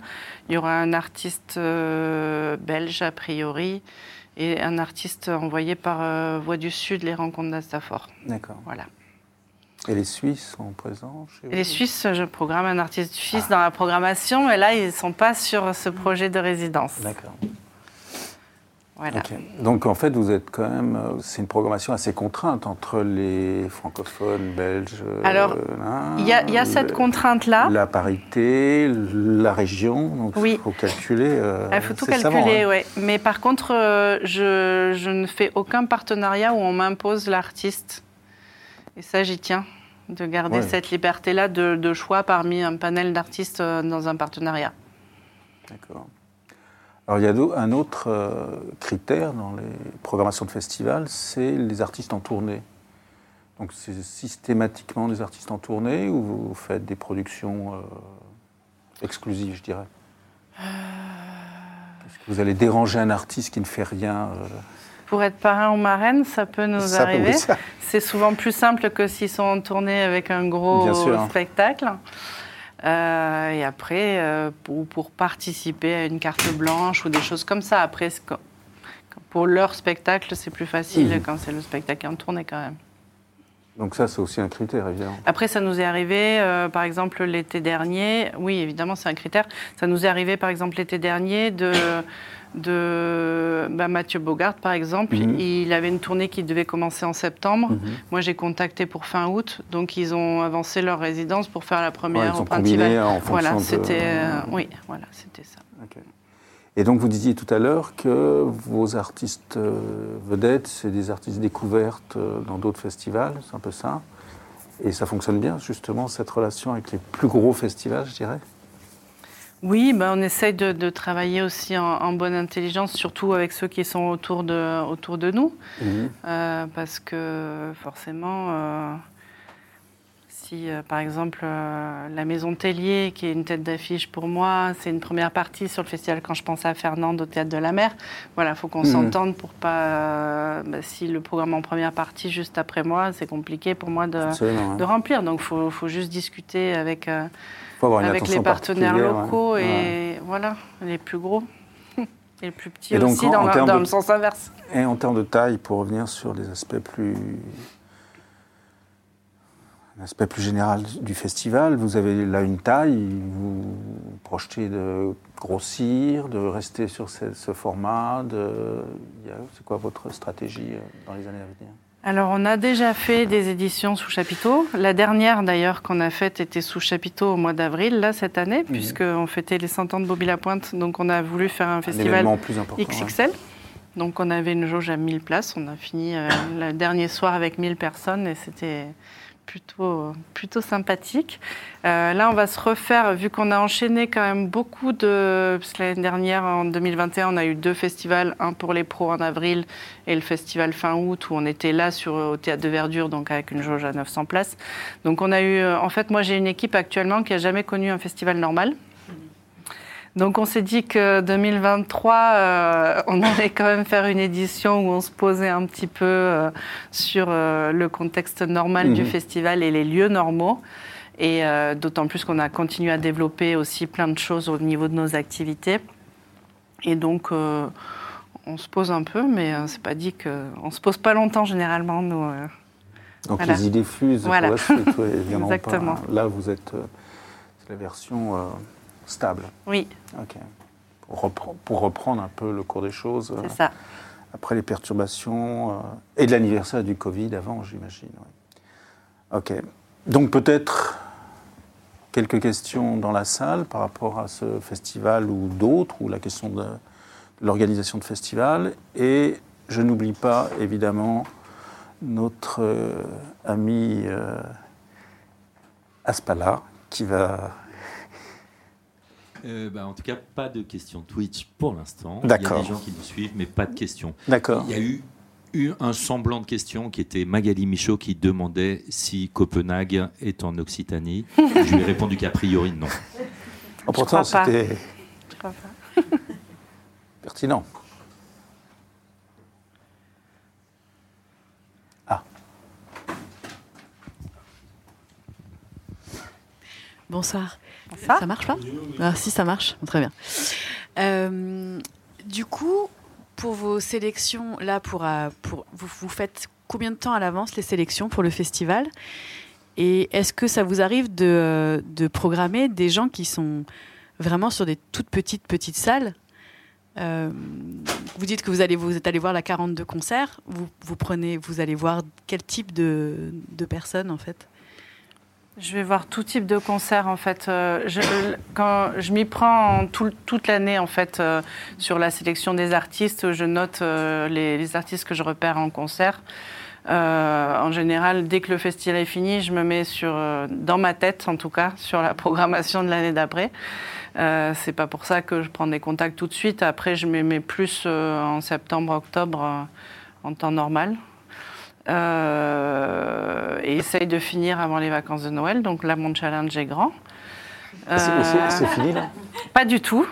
il y aura un artiste euh, belge a priori, et un artiste envoyé par euh, Voix du Sud, les rencontres d'Astafor. D'accord. Voilà. Et les Suisses sont présents chez Et les vous Suisses, je programme un artiste suisse dans la programmation, mais là, ils ne sont pas sur ce projet de résidence. D'accord. Voilà. Donc en fait, vous êtes quand même. euh, C'est une programmation assez contrainte entre les francophones belges. euh, Alors, hein, Il y a, il y a cette contrainte-là. La parité, la région. Donc il Oui. faut calculer. euh, Il faut tout calculer, hein. ouais. Mais par contre, euh, je, je ne fais aucun partenariat où on m'impose l'artiste. Et ça, j'y tiens, de garder Ouais. cette liberté-là de, de choix parmi un panel d'artistes euh, dans un partenariat. D'accord. Alors il y a un autre euh, critère dans les programmations de festivals, c'est les artistes en tournée. Donc c'est systématiquement des artistes en tournée ou vous faites des productions euh, exclusives, je dirais? Est-ce que vous allez déranger un artiste qui ne fait rien euh, Pour être parrain ou marraine, ça peut nous ça peut- arriver. oui, C'est souvent plus simple que s'ils sont en tournée avec un gros Bien sûr. Euh, et après, euh, pour, pour participer à une carte blanche ou des choses comme ça. Après, pour leur spectacle, c'est plus facile Mhm. quand c'est le spectacle en tournée quand même. Donc ça, c'est aussi un critère, évidemment. Après, ça nous est arrivé, euh, par exemple, l'été dernier. Oui, évidemment, c'est un critère. Ça nous est arrivé, par exemple, l'été dernier de, de bah, Mathieu Bogart, par exemple. Mhm. Il avait une tournée qui devait commencer en septembre. Mhm. Moi, j'ai contacté pour fin août, donc ils ont avancé leur résidence pour faire la Ouais, première ils au combiné en fonction Voilà, de- c'était euh, oui, voilà, c'était ça. Et donc vous disiez tout à l'heure que vos artistes euh, vedettes, c'est des artistes découvertes euh, dans d'autres festivals, c'est un peu ça. Et ça fonctionne bien, justement, cette relation avec les plus gros festivals, je dirais? Oui, ben, on essaye de, de travailler aussi en, en bonne intelligence, surtout avec ceux qui sont autour de, autour de nous. Euh, parce que forcément, euh, si euh, par exemple la Maison Tellier, qui est une tête d'affiche pour moi, c'est une première partie sur le festival quand je pense à Fernande au Théâtre de la Mer, voilà, faut qu'on Mhm. s'entende pour pas. bah, si le programme en première partie juste après moi, c'est compliqué pour moi de, de remplir. Donc il faut, juste discuter avec, faut avoir une avec les partenaires locaux et Ouais. voilà, les plus gros. *laughs* Et les plus petits Et donc, aussi en- dans, en le- termes dans de- le sens inverse. Et en termes de taille, pour revenir sur les aspects plus. un aspect plus général du festival, vous avez là une taille, vous projetez de grossir, de rester sur ce, ce format, de... c'est quoi votre stratégie euh, dans les années à venir? Alors, on a déjà fait des éditions sous chapiteau. La dernière, d'ailleurs, qu'on a faite était sous chapiteau au mois d'avril, là, cette année, Mhm. puisqu'on fêtait les 100 ans de Bobby Lapointe. Donc, on a voulu faire un Un festival plus ouais. XXL. Donc, on avait une jauge à 1000 places. On a fini euh, le dernier soir avec 1000 personnes et c'était plutôt, plutôt sympathique. Euh, là, on va se refaire, vu qu'on a enchaîné quand même beaucoup de... Parce que l'année dernière, en 2021, on a eu deux festivals, un pour les pros en avril et le festival fin août, où on était là sur, au Théâtre de Verdure, donc avec une jauge à 900 places. Donc on a eu... En fait, moi, j'ai une équipe actuellement qui n'a jamais connu un festival normal. Donc on s'est dit que 2023, euh, on allait quand même faire une édition où on se posait un petit peu euh, sur euh, le contexte normal du Mhm. festival et les lieux normaux. Et d'autant plus qu'on a continué à développer aussi plein de choses au niveau de nos activités. Et donc on se pose un peu, mais c'est pas dit que on se pose pas longtemps généralement nous. Donc Voilà. les idées fusent Voilà. pour la suite, ouais, évidemment *laughs* Exactement. pas. Là, vous êtes. la version stable. Oui, Ok. Pour, repre- pour reprendre un peu le cours des choses. euh, c'est ça. après les perturbations euh, et de l'anniversaire du Covid avant, j'imagine. Ok. Donc peut-être quelques questions dans la salle par rapport à ce festival ou d'autres, ou la question de l'organisation de festival. Et je n'oublie pas, évidemment, notre euh, ami euh, Aspala, qui va... Euh, bah, en tout cas, pas de questions Twitch pour l'instant. D'accord. Il y a des gens qui nous suivent, mais pas de questions. D'accord. Il y a eu, eu un semblant de question qui était Magali Michaud qui demandait si Copenhague est en Occitanie. *laughs* Je lui ai répondu qu'a priori non. Oh, pourtant, c'était Je crois pas. *laughs* pertinent. Bonsoir. Ça marche pas Ah si, ça marche. Très bien. Euh, du coup, pour vos sélections, là, pour, euh, pour vous, vous faites combien de temps à l'avance les sélections pour le festival? Et est-ce que ça vous arrive de, de programmer des gens qui sont vraiment sur des toutes petites petites salles? Euh, Vous dites que vous allez vous êtes allé voir la 42 concerts. Vous, vous prenez, vous allez voir quel type de, de personnes en fait? Je vais voir tout type de concert en fait. Euh, je, quand je m'y prends en tout- toute l'année en fait euh, sur la sélection des artistes, je note euh, les, artistes que je repère en concert. En général, dès que le festival est fini, je me mets sur, dans ma tête en tout cas, sur la *laughs* programmation de l'année d'après. C'est pas pour ça que je prends des contacts tout de suite. Après, je me mets plus en septembre, octobre, en temps normal. Euh, et essaye de finir avant les vacances de Noël. Donc là, mon challenge est grand. C'est- c'est- Euh, C'est fini là pas du tout.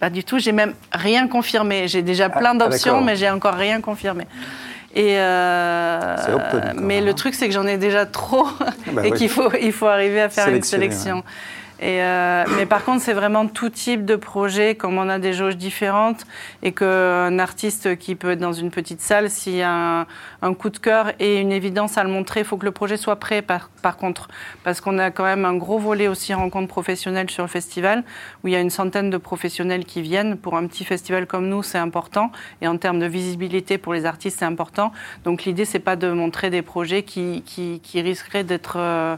Pas du tout. J'ai même rien confirmé. J'ai déjà plein Ah, d'options, mais j'ai encore rien confirmé. Et euh, open, mais même, le hein. truc, c'est que j'en ai déjà trop Bah *laughs* et qu'il faut, il faut arriver à faire une sélection. Et euh, mais par contre, c'est vraiment tout type de projet, comme on a des jauges différentes, et qu'un artiste qui peut être dans une petite salle, s'il y a un, coup de cœur et une évidence à le montrer, il faut que le projet soit prêt par, contre. Parce qu'on a quand même un gros volet aussi rencontres professionnelles sur le festival, où il y a une centaine de professionnels qui viennent. Pour un petit festival comme nous, c'est important. Et en termes de visibilité pour les artistes, c'est important. Donc l'idée, c'est pas de montrer des projets qui, qui, qui risqueraient d'être... euh,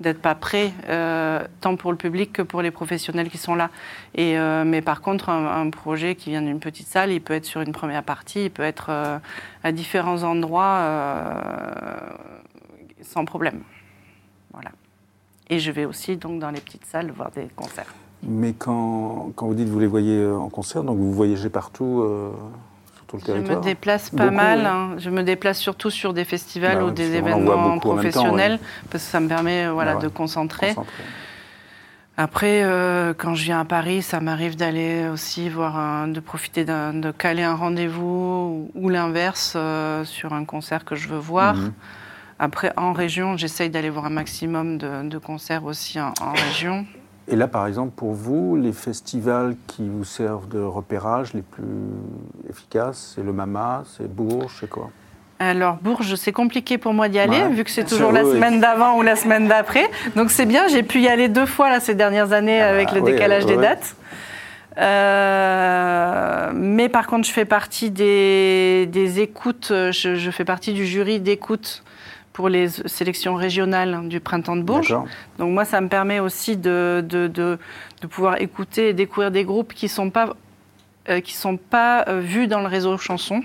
d'être pas prêts, euh, tant pour le public que pour les professionnels qui sont là. Et, euh, mais par contre, un, projet qui vient d'une petite salle, il peut être sur une première partie, il peut être euh, à différents endroits sans problème. Voilà. Et je vais aussi donc dans les petites salles voir des concerts. Mais quand, quand vous dites que vous les voyez en concert, donc vous voyagez partout tout le Je me déplace pas Beaucoup, mal. hein. Je me déplace surtout sur des festivals Bah ou des événements temps, professionnels, ouais. parce que ça me permet euh, voilà, Ah ouais. de concentrer. Après, euh, quand je viens à Paris, ça m'arrive d'aller aussi voir, un- de profiter de caler un rendez-vous ou, ou l'inverse euh, sur un concert que je veux voir. Mhm. Après, en région, j'essaye d'aller voir un maximum de, de concerts aussi en, en région. Et là, par exemple, pour vous, les festivals qui vous servent de repérage les plus efficaces, c'est le Mama, c'est Bourges, c'est quoi? Alors, Bourges, c'est compliqué pour moi d'y aller, Ouais. vu que c'est toujours la oui, semaine d'avant ou la semaine d'après. Donc, c'est bien, j'ai pu y aller deux fois là, ces dernières années Ah avec le oui, décalage des dates. Euh, mais par contre, je fais partie des, des écoutes, je, je fais partie du jury d'écoute pour les sélections régionales du printemps de Bourges. Donc moi, ça me permet aussi de, de, de, de pouvoir écouter et découvrir des groupes qui ne sont pas, euh, qui sont pas euh, vus dans le réseau chanson.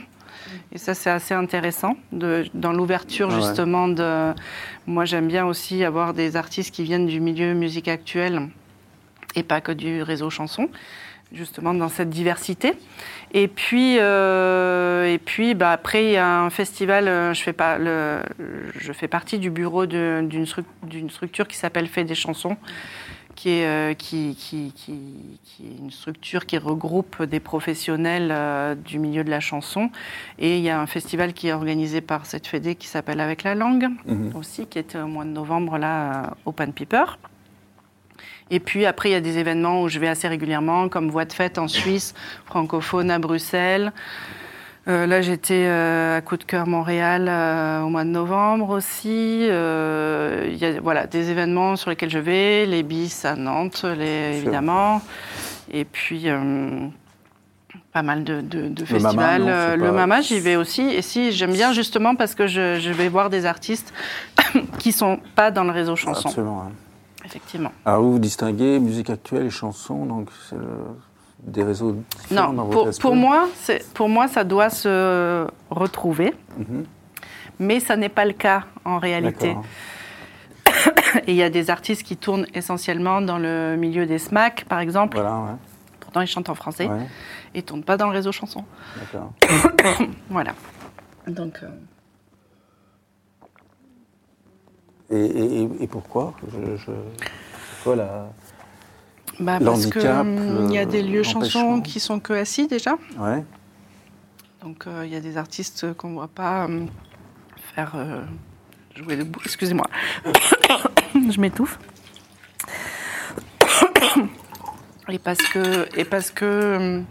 Et ça, c'est assez intéressant. De, dans l'ouverture, Ah ouais. justement, de... moi, j'aime bien aussi avoir des artistes qui viennent du milieu musique actuelle et pas que du réseau chanson, justement dans cette diversité. Et puis, euh, et puis bah, après, il y a un festival, euh, je fais, pas le, je fais partie du bureau d'une stru- d'une structure qui s'appelle Fait des chansons, qui est, euh, qui, qui, qui, qui est une structure qui regroupe des professionnels euh, du milieu de la chanson. Et il y a un festival qui est organisé par cette fédé qui s'appelle Avec la langue, Mhm. aussi, qui était au mois de novembre, là, au Pan Piper. Et puis après, il y a des événements où je vais assez régulièrement, comme Voix de fête en Suisse, francophone à Bruxelles. Euh, là, j'étais euh, à Coup de cœur Montréal euh, au mois de novembre aussi. Il y a voilà, des événements sur lesquels je vais, les bis à Nantes, les, évidemment. Et puis, pas mal de, de- de Le festivals. Mama, non, c'est le Mama, j'y vais aussi. Et si, j'aime bien justement parce que je, je vais voir des artistes *coughs* qui sont pas dans le réseau chanson. Absolument. ouais. Effectivement. Alors vous, vous distinguez musique actuelle et chanson, donc c'est le- des réseaux différents dans Non, votre pour, esprit pour moi, c'est- pour moi, ça doit se retrouver. Mhm. Mais ça n'est pas le cas en réalité. D'accord. *coughs* Et il y a des artistes qui tournent essentiellement dans le milieu des SMAC, par exemple. Voilà, ouais. Pourtant, ils chantent en français ouais. et tournent pas dans le réseau chanson. D'accord. *coughs* Voilà. Donc, euh, Et, et- et- et pourquoi je, la... bah, parce L'handicap, hum, y a des lieux chansons qui sont que assis déjà. Ouais. Donc euh, il y a des artistes qu'on ne voit pas hum, faire euh, jouer debout. Excusez-moi, *coughs* je m'étouffe. *coughs* Et parce que et parce que hum,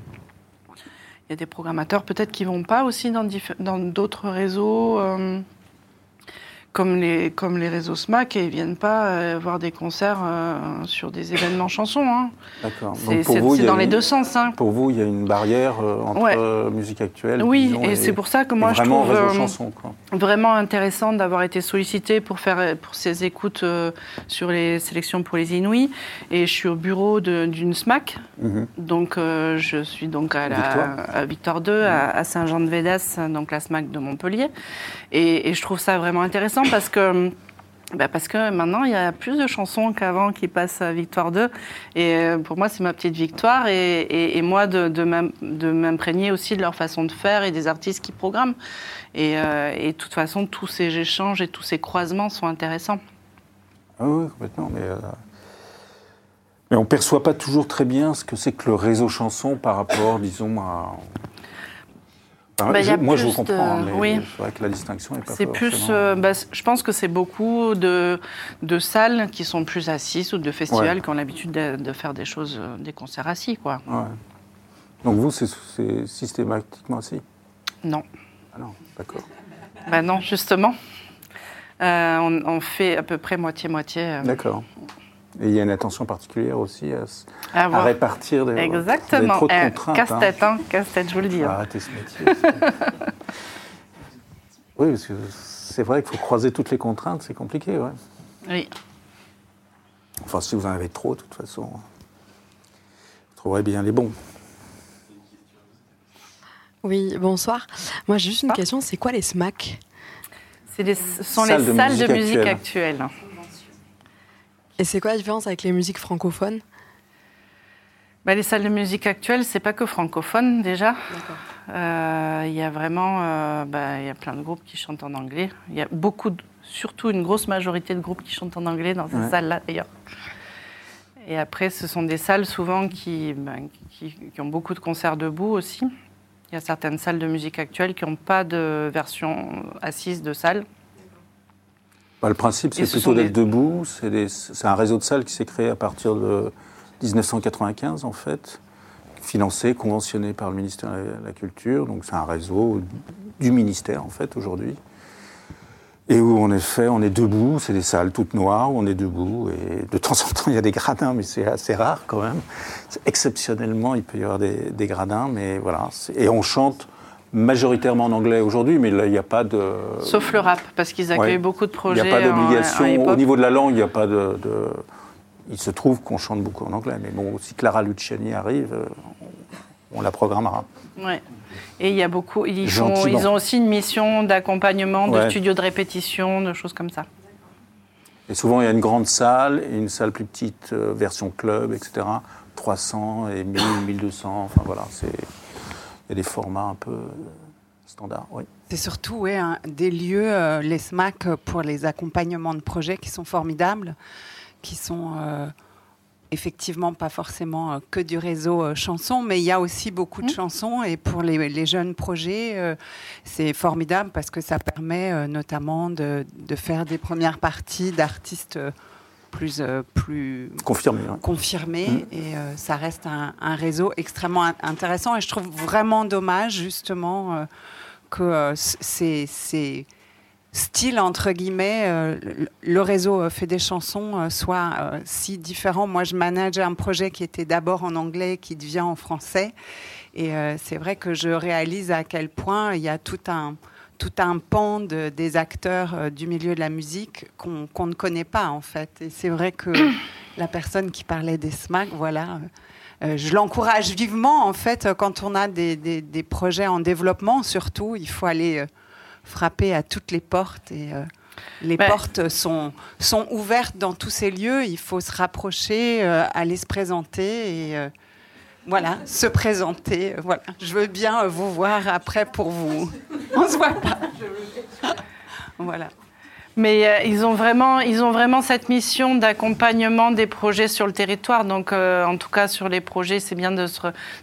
il y a des programmateurs peut-être qui vont pas aussi dans d'autres réseaux. Comme les, comme les réseaux SMAC et ils viennent pas euh, voir des concerts euh, sur des événements chansons. hein. D'accord. C'est dans les une- deux sens. hein. Pour vous, il y a une barrière euh, entre Ouais. euh, musique actuelle Oui, disons, et c'est pour ça que moi je trouve vraiment intéressant d'avoir été sollicité pour faire pour ces écoutes sur les sélections pour les Inuits. Et je suis au bureau d'une SMAC, Mhm. donc je suis donc à la Victoire. à Victoire 2 à, à Saint-Jean-de-Védas, donc la SMAC de Montpellier. Et, et je trouve ça vraiment intéressant parce que bah, parce que maintenant, il y a plus de chansons qu'avant qui passent à Victoire 2. Et euh, pour moi, c'est ma petite victoire. Et, et- moi, de, de m'im- de m'imprégner aussi de leur façon de faire et des artistes qui programment. Et, euh, de toute façon, tous ces échanges et tous ces croisements sont intéressants. Ah oui, complètement. Mais, euh, mais on ne perçoit pas toujours très bien ce que c'est que le réseau chanson par rapport, disons, à. Enfin, Bah, je- moi, je vous de- comprends, mais oui. c'est vrai que la distinction n'est pas C'est plus, euh, bah, je pense que c'est beaucoup de, de salles qui sont plus assises ou de festivals Ouais. qui ont l'habitude de, de faire des choses, euh, des concerts assis, quoi. Ouais. Donc vous, c'est systématiquement ainsi Non. Ah non, d'accord. Bah non, justement. Euh, on, on fait à peu près moitié-moitié. euh, D'accord. Et il y a une attention particulière aussi à, répartir des. Exactement. trop de Euh, contraintes. hein. Casse-tête, hein. Casse-tête, je vous le dis. hein. Arrêtez ce métier. *laughs* oui, parce que c'est vrai qu'il faut croiser toutes les contraintes, c'est compliqué, ouais. Oui. Enfin, si vous en avez trop, de toute façon, vous trouverez bien les bons. Oui, bonsoir. Moi, j'ai juste une Ah. question, c'est quoi les SMAC C'est les- ce sont Salles les de salles musique de musique actuelle. actuelles. Et c'est quoi la différence avec les musiques francophones? Bah, les salles de musique actuelles, c'est pas que francophone déjà. Euh, Il y a vraiment, euh, bah, il y a plein de groupes qui chantent en anglais. Il y a beaucoup, de- surtout une grosse majorité de groupes qui chantent en anglais dans ces Ouais. salles-là d'ailleurs. Et après, ce sont des salles souvent qui, ben, qui, qui ont beaucoup de concerts debout aussi. Il y a certaines salles de musique actuelle qui n'ont pas de version assise de salle. Bah, le principe, c'est ce plutôt d'être des- debout. C'est un réseau de salles qui s'est créé à partir de 1995, en fait, financé, conventionné par le ministère de la Culture. Donc, c'est un réseau du ministère, en fait, aujourd'hui. Et où, en effet, on est debout. C'est des salles toutes noires où on est debout. Et de temps en temps, il y a des gradins, mais c'est assez rare quand même. Exceptionnellement, il peut y avoir des, des gradins, mais voilà. Et on chante majoritairement en anglais aujourd'hui, mais là, il n'y a pas de. Sauf le rap, parce qu'ils accueillent Ouais. beaucoup de Il projets. n'y a pas d'obligation. Au niveau de la langue, il n'y a pas de, de- Il se trouve qu'on chante beaucoup en anglais, mais bon, si Clara Luciani arrive, euh, on, la programmera. Ouais. Et il y a beaucoup. Ils, font- ils ont aussi une mission d'accompagnement, de Ouais. studio de répétition, de choses comme ça. Et souvent, il y a une grande salle et une salle plus petite, euh, version club, etc. 300 et 1000, 1200. Enfin voilà, c'est. Il y a des formats un peu euh, standards. Oui. C'est surtout ouais, des lieux, euh, les SMAC, pour les accompagnements de projets qui sont formidables, qui sont euh, effectivement pas forcément euh, que du réseau euh, chansons, mais il y a aussi beaucoup de Mmh. chansons. Et pour les, les jeunes projets, euh, c'est formidable parce que ça permet euh, notamment de, de faire des premières parties d'artistes euh, plus, euh, plus Confirmé. confirmé Mm. et euh, ça reste un, un réseau extrêmement in- intéressant et je trouve vraiment dommage justement euh, que ces, ces, style, entre guillemets, euh, le, réseau fait des chansons soit si différent. Moi, je manage un projet qui était d'abord en anglais, qui devient en français. Et c'est vrai que je réalise à quel point il y a tout un, tout un pan de- des acteurs euh, du milieu de la musique qu'on ne connaît pas, en fait. Et c'est vrai que *coughs* la personne qui parlait des SMAC, voilà. euh, je l'encourage vivement, en fait, euh, quand on a des, des- des projets en développement, surtout, il faut aller euh, frapper à toutes les portes. Et euh, les Ouais. portes sont, sont ouvertes dans tous ces lieux. Il faut se rapprocher, euh, aller se présenter et euh, voilà, se présenter. Voilà. Je veux bien euh, vous voir après pour vous. On se voit pas. Voilà. Mais euh, ils, ont vraiment, ils ont vraiment cette mission d'accompagnement des projets sur le territoire. Donc, euh, en tout cas, sur les projets, c'est bien de se,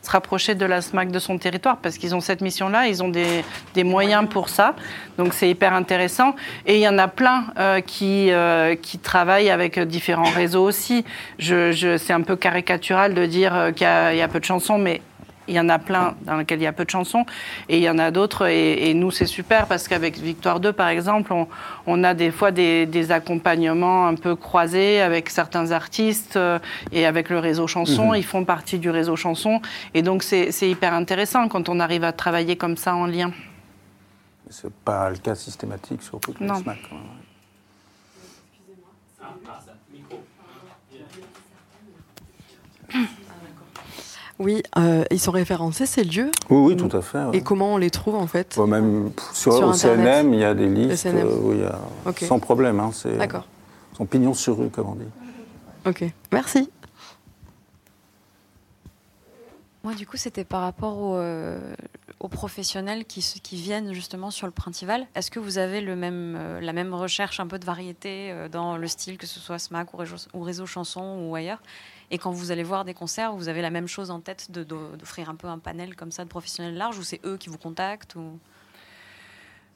rapprocher de la SMAC de son territoire parce qu'ils ont cette mission-là, ils ont des, des moyens pour ça. Donc, c'est hyper intéressant. Et il y en a plein euh, qui, euh, qui travaillent avec différents réseaux aussi. Je, je, c'est un peu caricatural de dire euh, qu'il y y a peu de chansons, mais il y en a plein dans lesquels il y a peu de chansons et il y en a d'autres et, et nous c'est super parce qu'avec Victoire 2 par exemple on, on a des fois des, des accompagnements un peu croisés avec certains artistes euh, et avec le réseau chanson ils font partie du réseau chanson et donc c'est hyper intéressant quand on arrive à travailler comme ça en lien C'est pas le cas systématique sur toutes les Non. SMAC. ouais. *clears throat* Oui, euh, ils sont référencés, ces lieux. Oui, oui, tout à fait. ouais. Et comment on les trouve, en fait Bon, même pff, sur, Sur au Internet. CNM, il y a des listes CNM. euh, où il y a Ok. sans problème. Hein, c'est D'accord. son pignon sur rue, comme on dit. Ok. Merci. Moi, du coup, c'était par rapport aux, euh, aux professionnels qui, viennent justement sur le Printival. Est-ce que vous avez le même, euh, la même recherche, un peu de variété euh, dans le style, que ce soit SMAC ou réseau, ou réseau chanson ou ailleurs? Et quand vous allez voir des concerts, vous avez la même chose en tête d'offrir un peu un panel comme ça de professionnels larges ou c'est eux qui vous contactent ou...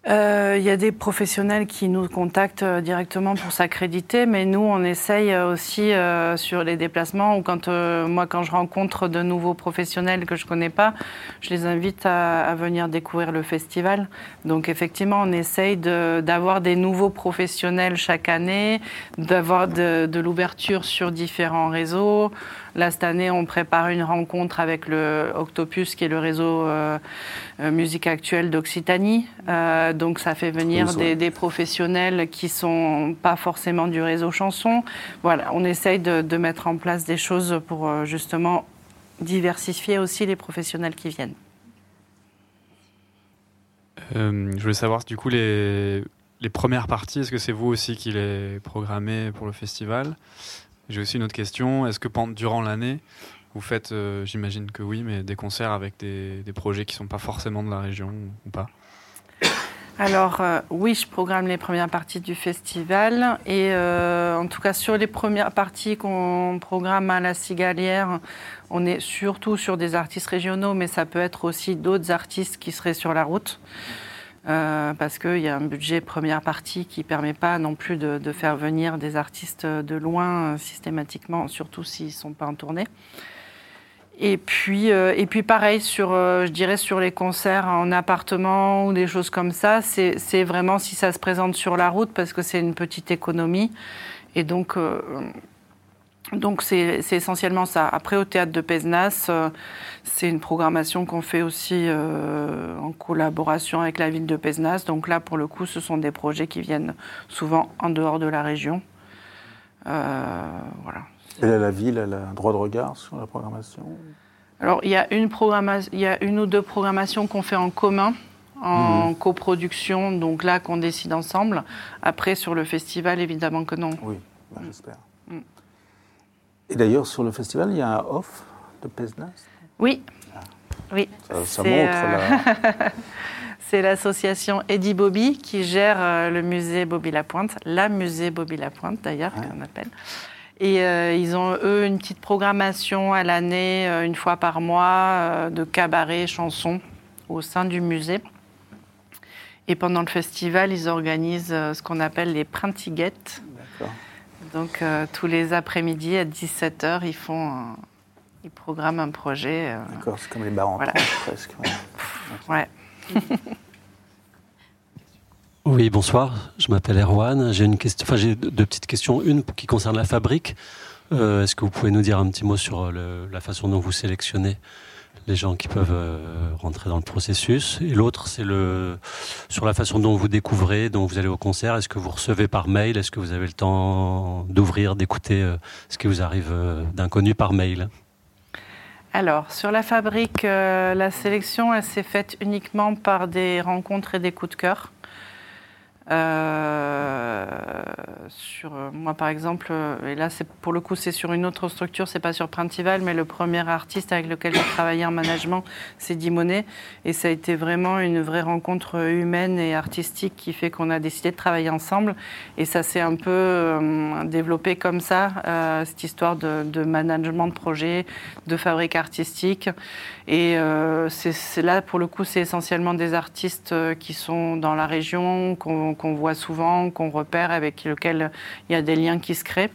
Euh, Il y a des professionnels qui nous contactent euh, directement pour s'accréditer, mais nous, on essaye euh, aussi euh, sur les déplacements ou quand euh, moi, quand je rencontre de nouveaux professionnels que je connais pas, je les invite à, à venir découvrir le festival. Donc effectivement, on essaye d'avoir des nouveaux professionnels chaque année, d'avoir de, de l'ouverture sur différents réseaux. Là, cette année, on prépare une rencontre avec le Octopus, qui est le réseau euh, euh, musique actuelle d'Occitanie. Euh, donc, ça fait venir Oui, des, professionnels qui sont pas forcément du réseau chanson. Voilà, on essaye de, de mettre en place des choses pour euh, justement diversifier aussi les professionnels qui viennent. Euh, je voulais savoir, du coup, les, les premières parties, est-ce que c'est vous aussi qui les programmez pour le festival? J'ai aussi une autre question. Est-ce que pendant, durant l'année, vous faites, euh, j'imagine que oui, mais des concerts avec des, des projets qui ne sont pas forcément de la région ou pas? Alors euh, oui, je programme les premières parties du festival et euh, en tout cas sur les premières parties qu'on programme à la Cigalière, on est surtout sur des artistes régionaux, mais ça peut être aussi d'autres artistes qui seraient sur la route. Euh, parce qu'il y a un budget première partie qui ne permet pas non plus de, faire venir des artistes de loin euh, systématiquement, surtout s'ils ne sont pas en tournée. Et puis, euh, et puis pareil, sur, je dirais sur les concerts en appartement ou des choses comme ça, c'est vraiment si ça se présente sur la route parce que c'est une petite économie. Et donc, donc c'est essentiellement ça. Après, au théâtre de Pézenas, euh, c'est une programmation qu'on fait aussi euh, en collaboration avec la ville de Pézenas. Donc là, pour le coup, ce sont des projets qui viennent souvent en dehors de la région. Euh, voilà. Et là, la ville, elle a un droit de regard sur la programmation? Alors, il y a une, il y a une ou deux programmations qu'on fait en commun, en coproduction, donc là, qu'on décide ensemble. Après, sur le festival, évidemment que non. Oui, bah, j'espère. Et d'ailleurs, sur le festival, il y a un off de Pesnas? Oui. Oui. Ça, montre euh, la... *laughs* C'est l'association Eddie Bobby qui gère euh, le musée Bobby Lapointe, la musée Bobby Lapointe d'ailleurs, Ouais. qu'on appelle. Et euh, ils ont, eux, une petite programmation à l'année, euh, une fois par mois, euh, de cabaret, chansons au sein du musée. Et pendant le festival, ils organisent ce qu'on appelle les printiguettes. D'accord. Donc, euh, tous les après-midi à 17h, ils font un- ils programment un projet. euh, D'accord, c'est comme les bars en Voilà. presque. ouais. ouais. *laughs* Oui, bonsoir. Je m'appelle Erwan. J'ai une question, enfin j'ai deux petites questions. Une qui concerne la fabrique. Euh, Est-ce que vous pouvez nous dire un petit mot sur le, la façon dont vous sélectionnez les gens qui peuvent euh, rentrer dans le processus Et l'autre, c'est le sur la façon dont vous découvrez, dont vous allez au concert. Est-ce que vous recevez par mail Est-ce que vous avez le temps d'ouvrir, d'écouter euh, ce qui vous arrive euh, d'inconnu par mail? Alors, sur la fabrique, la sélection, elle s'est faite uniquement par des rencontres et des coups de cœur. Euh, sur euh, moi par exemple, euh, et là c'est pour le coup c'est sur une autre structure, c'est pas sur Printival, mais le premier artiste avec lequel j'ai travaillé en management, c'est Dimonet, et ça a été vraiment une vraie rencontre humaine et artistique qui fait qu'on a décidé de travailler ensemble, et ça s'est un peu développé comme ça, cette histoire de, management de projet, de fabrique artistique, et c'est là pour le coup c'est essentiellement des artistes qui sont dans la région, qu'on qu'on voit souvent, qu'on repère, avec lesquels il y a des liens qui se créent.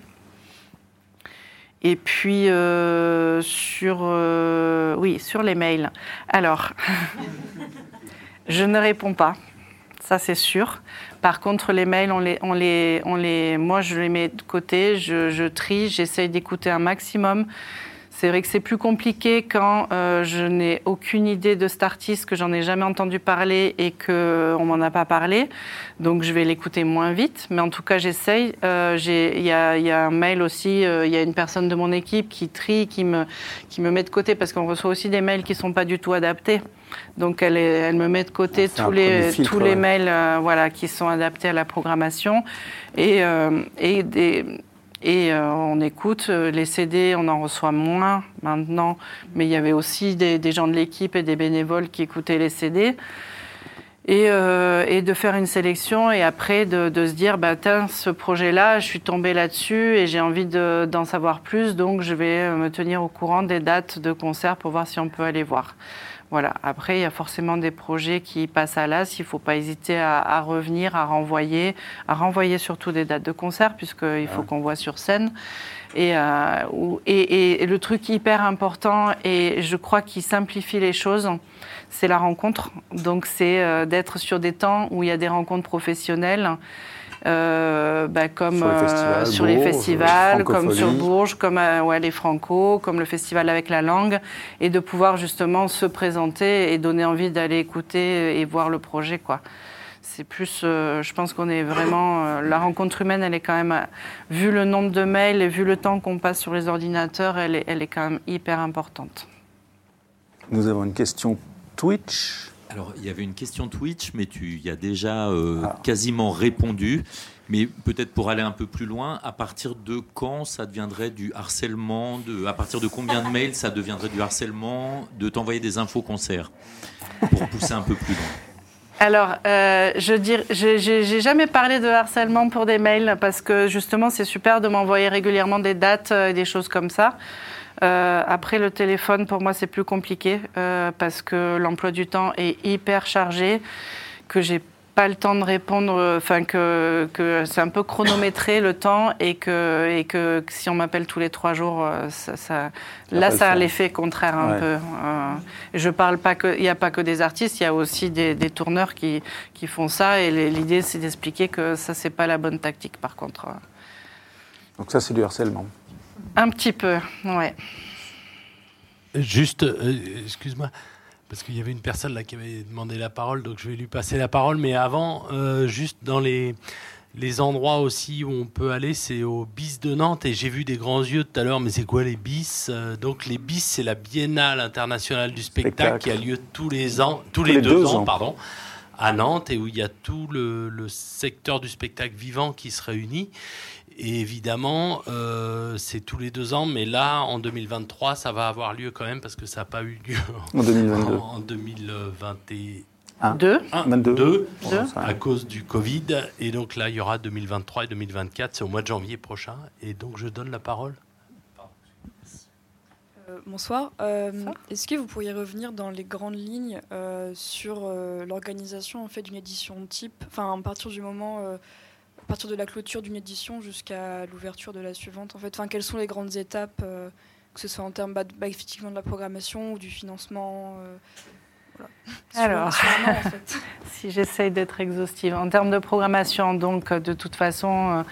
Et puis euh, sur, euh, oui, sur les mails. Alors, *laughs* je ne réponds pas, ça c'est sûr. Par contre, les mails, on les, on les, on les, moi je les mets de côté, je, je trie, j'essaye d'écouter un maximum. C'est vrai que c'est plus compliqué quand euh, je n'ai aucune idée de cet artiste, que j'en ai jamais entendu parler et qu'on m'en a pas parlé. Donc je vais l'écouter moins vite. Mais en tout cas, j'essaye. Euh, Il y, a, il y a un mail aussi, euh, il y a une personne de mon équipe qui trie, qui me, qui me met de côté, parce qu'on reçoit aussi des mails qui sont pas du tout adaptés. Donc elle, est- elle me met de côté un tous les, premier filtre, tous les ouais. mails euh, voilà, qui sont adaptés à la programmation. Et, euh, et des... Et euh, on écoute euh, les CD, on en reçoit moins maintenant, mais il y avait aussi des, gens de l'équipe et des bénévoles qui écoutaient les CD. Et, euh, et de faire une sélection et après de, de se dire, bah, tiens, ce projet-là, je suis tombée là-dessus et j'ai envie de- d'en savoir plus, donc je vais me tenir au courant des dates de concert pour voir si on peut aller voir. Voilà. Après, il y a forcément des projets qui passent à l'as. Il ne faut pas hésiter à, à revenir, à renvoyer, à renvoyer surtout des dates de concert, puisqu'il faut qu'on voit sur scène. Et, euh, et- et le truc hyper important, et je crois qu'il simplifie les choses, c'est la rencontre. Donc, c'est euh, d'être sur des temps où il y a des rencontres professionnelles. Euh, bah, comme Sur les euh, festivals, sur les Bourges, festivals, comme sur. Bourges, comme euh, ouais, les Franco, comme le festival avec la langue, et de pouvoir justement se présenter et donner envie d'aller écouter et voir le projet, quoi. C'est plus, euh, je pense qu'on est vraiment, euh, la rencontre humaine, elle est quand même, vu le nombre de mails et vu le temps qu'on passe sur les ordinateurs, elle est, elle est quand même hyper importante. Nous avons une question Twitch. Alors, il y avait une question Twitch, mais tu y as déjà euh, Ah. quasiment répondu. Mais peut-être pour aller un peu plus loin, à partir de quand ça deviendrait du harcèlement de, À partir de combien de *laughs* mails ça deviendrait du harcèlement de t'envoyer des infos concerts Pour pousser un peu plus loin. Alors, euh, je dire, j'ai j'ai- j'ai jamais parlé de harcèlement pour des mails parce que justement, c'est super de m'envoyer régulièrement des dates euh, et des choses comme ça. Euh, après, le téléphone, pour moi, c'est plus compliqué euh, parce que l'emploi du temps est hyper chargé, que j'ai pas le temps de répondre, enfin que, que c'est un peu chronométré le temps et que, et que si on m'appelle tous les trois jours, euh, ça, ça- va là, ça a l'effet contraire un Ouais. peu. Euh, je parle pas que, il n'y a pas que des artistes, il y a aussi des, des tourneurs qui, qui font ça et l'idée c'est d'expliquer que ça c'est pas la bonne tactique par contre. Donc ça, c'est du harcèlement. Un petit peu, ouais. Juste, euh, excuse-moi, parce qu'il y avait une personne là qui avait demandé la parole, donc je vais lui passer la parole. Mais avant, euh, juste dans les, les endroits aussi où on peut aller, c'est au BIS de Nantes. Et j'ai vu des grands yeux tout à l'heure, mais c'est quoi les BIS Euh, Donc les BIS, c'est la Biennale internationale du spectacle, Spectacle. qui a lieu tous les ans, tous, les, deux, ans, pardon, à Nantes, et où il y a tout le, le secteur du spectacle vivant qui se réunit. Et évidemment, euh, c'est tous les deux ans, mais là, en 2023, ça va avoir lieu quand même parce que ça n'a pas eu lieu En 2022. en 2021. Un. Deux 22. Deux. à cause du Covid. Et donc là, il y aura 2023 et 2024, c'est au mois de janvier prochain. Et donc, je donne la parole. Euh, bonsoir. Euh, Est-ce que vous pourriez revenir dans les grandes lignes euh, sur euh, l'organisation en fait d'une édition type, enfin à partir du moment, euh, partir de la clôture d'une édition jusqu'à l'ouverture de la suivante en fait. Enfin, quelles sont les grandes étapes, euh, que ce soit en termes bah, de- bah, effectivement de la programmation ou du financement. euh, Alors, *laughs* si j'essaye d'être exhaustive. En termes de programmation, donc, de toute façon, euh,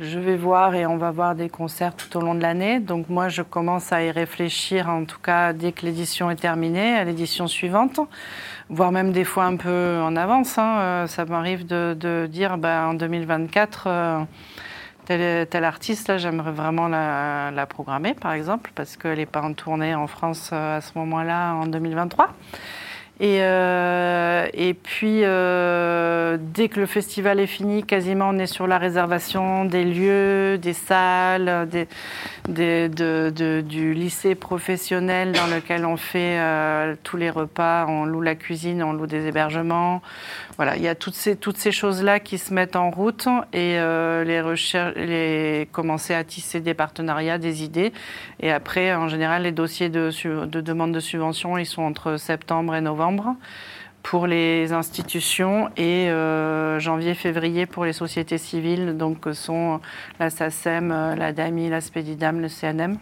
je vais voir et on va voir des concerts tout au long de l'année. Donc, moi, je commence à y réfléchir, en tout cas, dès que l'édition est terminée, à l'édition suivante, voire même des fois un peu en avance. hein. Euh, Ça m'arrive de, dire, ben, en 2024, euh, tel, tel artiste, là, j'aimerais vraiment la, la programmer, par exemple, parce qu'elle n'est pas en tournée en France euh, à ce moment-là, en 2023. Et, euh, et puis, euh, dès que le festival est fini, quasiment on est sur la réservation des lieux, des salles, du lycée professionnel dans lequel on fait euh, tous les repas, on loue la cuisine, on loue des hébergements. Voilà, il y a toutes ces, toutes ces choses-là qui se mettent en route et euh, les recherches, les, commencer à tisser des partenariats, des idées. Et après, en général, les dossiers de, de demande de subvention, ils sont entre septembre et novembre pour les institutions et euh, janvier-février pour les sociétés civiles, donc que sont la SACEM, la DAMI, la SPEDIDAM, le CNM.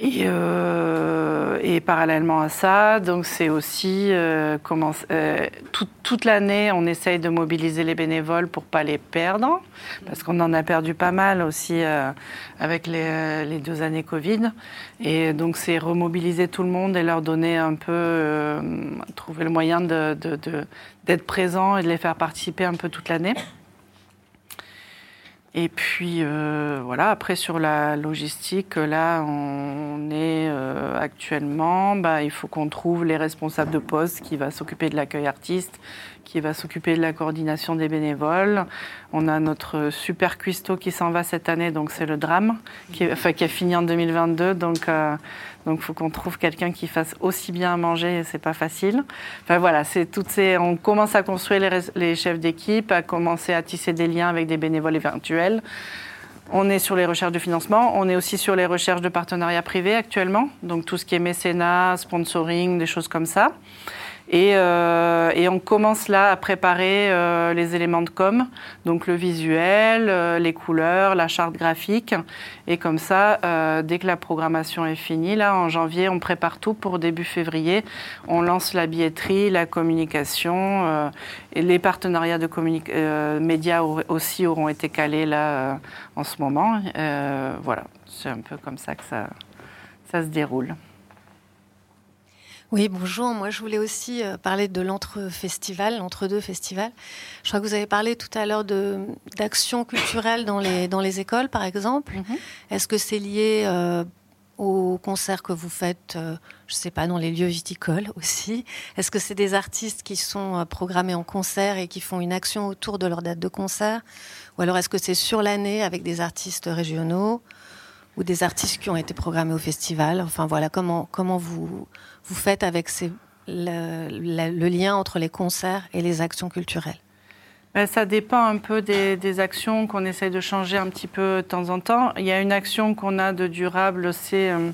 Et, euh, et parallèlement à ça, donc c'est aussi euh, comment, euh, tout- toute l'année, on essaye de mobiliser les bénévoles pour pas les perdre, parce qu'on en a perdu pas mal aussi euh, avec les, euh, les deux années Covid. Et donc c'est remobiliser tout le monde et leur donner un peu, euh, trouver le moyen de- de- de- d'être présent et de les faire participer un peu toute l'année. Et puis euh, voilà, après sur la logistique, là on est euh, actuellement, bah, il faut qu'on trouve les responsables de poste qui va s'occuper de l'accueil artiste, qui va s'occuper de la coordination des bénévoles. On a notre super cuistot qui s'en va cette année, donc c'est le drame, qui, enfin, qui a fini en 2022. Donc euh, donc faut qu'on trouve quelqu'un qui fasse aussi bien à manger, et c'est pas facile. Enfin voilà, c'est toutes ces, on commence à construire les, les chefs d'équipe, à commencer à tisser des liens avec des bénévoles éventuels. On est sur les recherches de financement, on est aussi sur les recherches de partenariats privés actuellement, donc tout ce qui est mécénat, sponsoring, des choses comme ça. Et, euh, et on commence là à préparer euh, les éléments de com, donc le visuel, euh, les couleurs, la charte graphique. Et comme ça, euh, dès que la programmation est finie, là en janvier, on prépare tout pour début février. On lance la billetterie, la communication, euh, et les partenariats de euh, médias aussi auront été calés là en ce moment. Voilà, c'est un peu comme ça que ça, ça se déroule. Oui, bonjour. Moi, je voulais aussi euh, parler de l'entre-festival, l'entre-deux festival. Je crois que vous avez parlé tout à l'heure d'actions culturelles dans les, dans les écoles, par exemple. Est-ce que c'est lié euh, aux concerts que vous faites, euh, je ne sais pas, dans les lieux viticoles aussi? Est-ce que c'est des artistes qui sont programmés en concert et qui font une action autour de leur date de concert? Ou alors est-ce que c'est sur l'année avec des artistes régionaux ou des artistes qui ont été programmés au festival? Enfin voilà, comment, comment vous, vous faites avec le lien entre les concerts et les actions culturelles Ben, Ça dépend un peu des, des actions qu'on essaye de changer un petit peu de temps en temps. Il y a une action qu'on a de durable, c'est euh,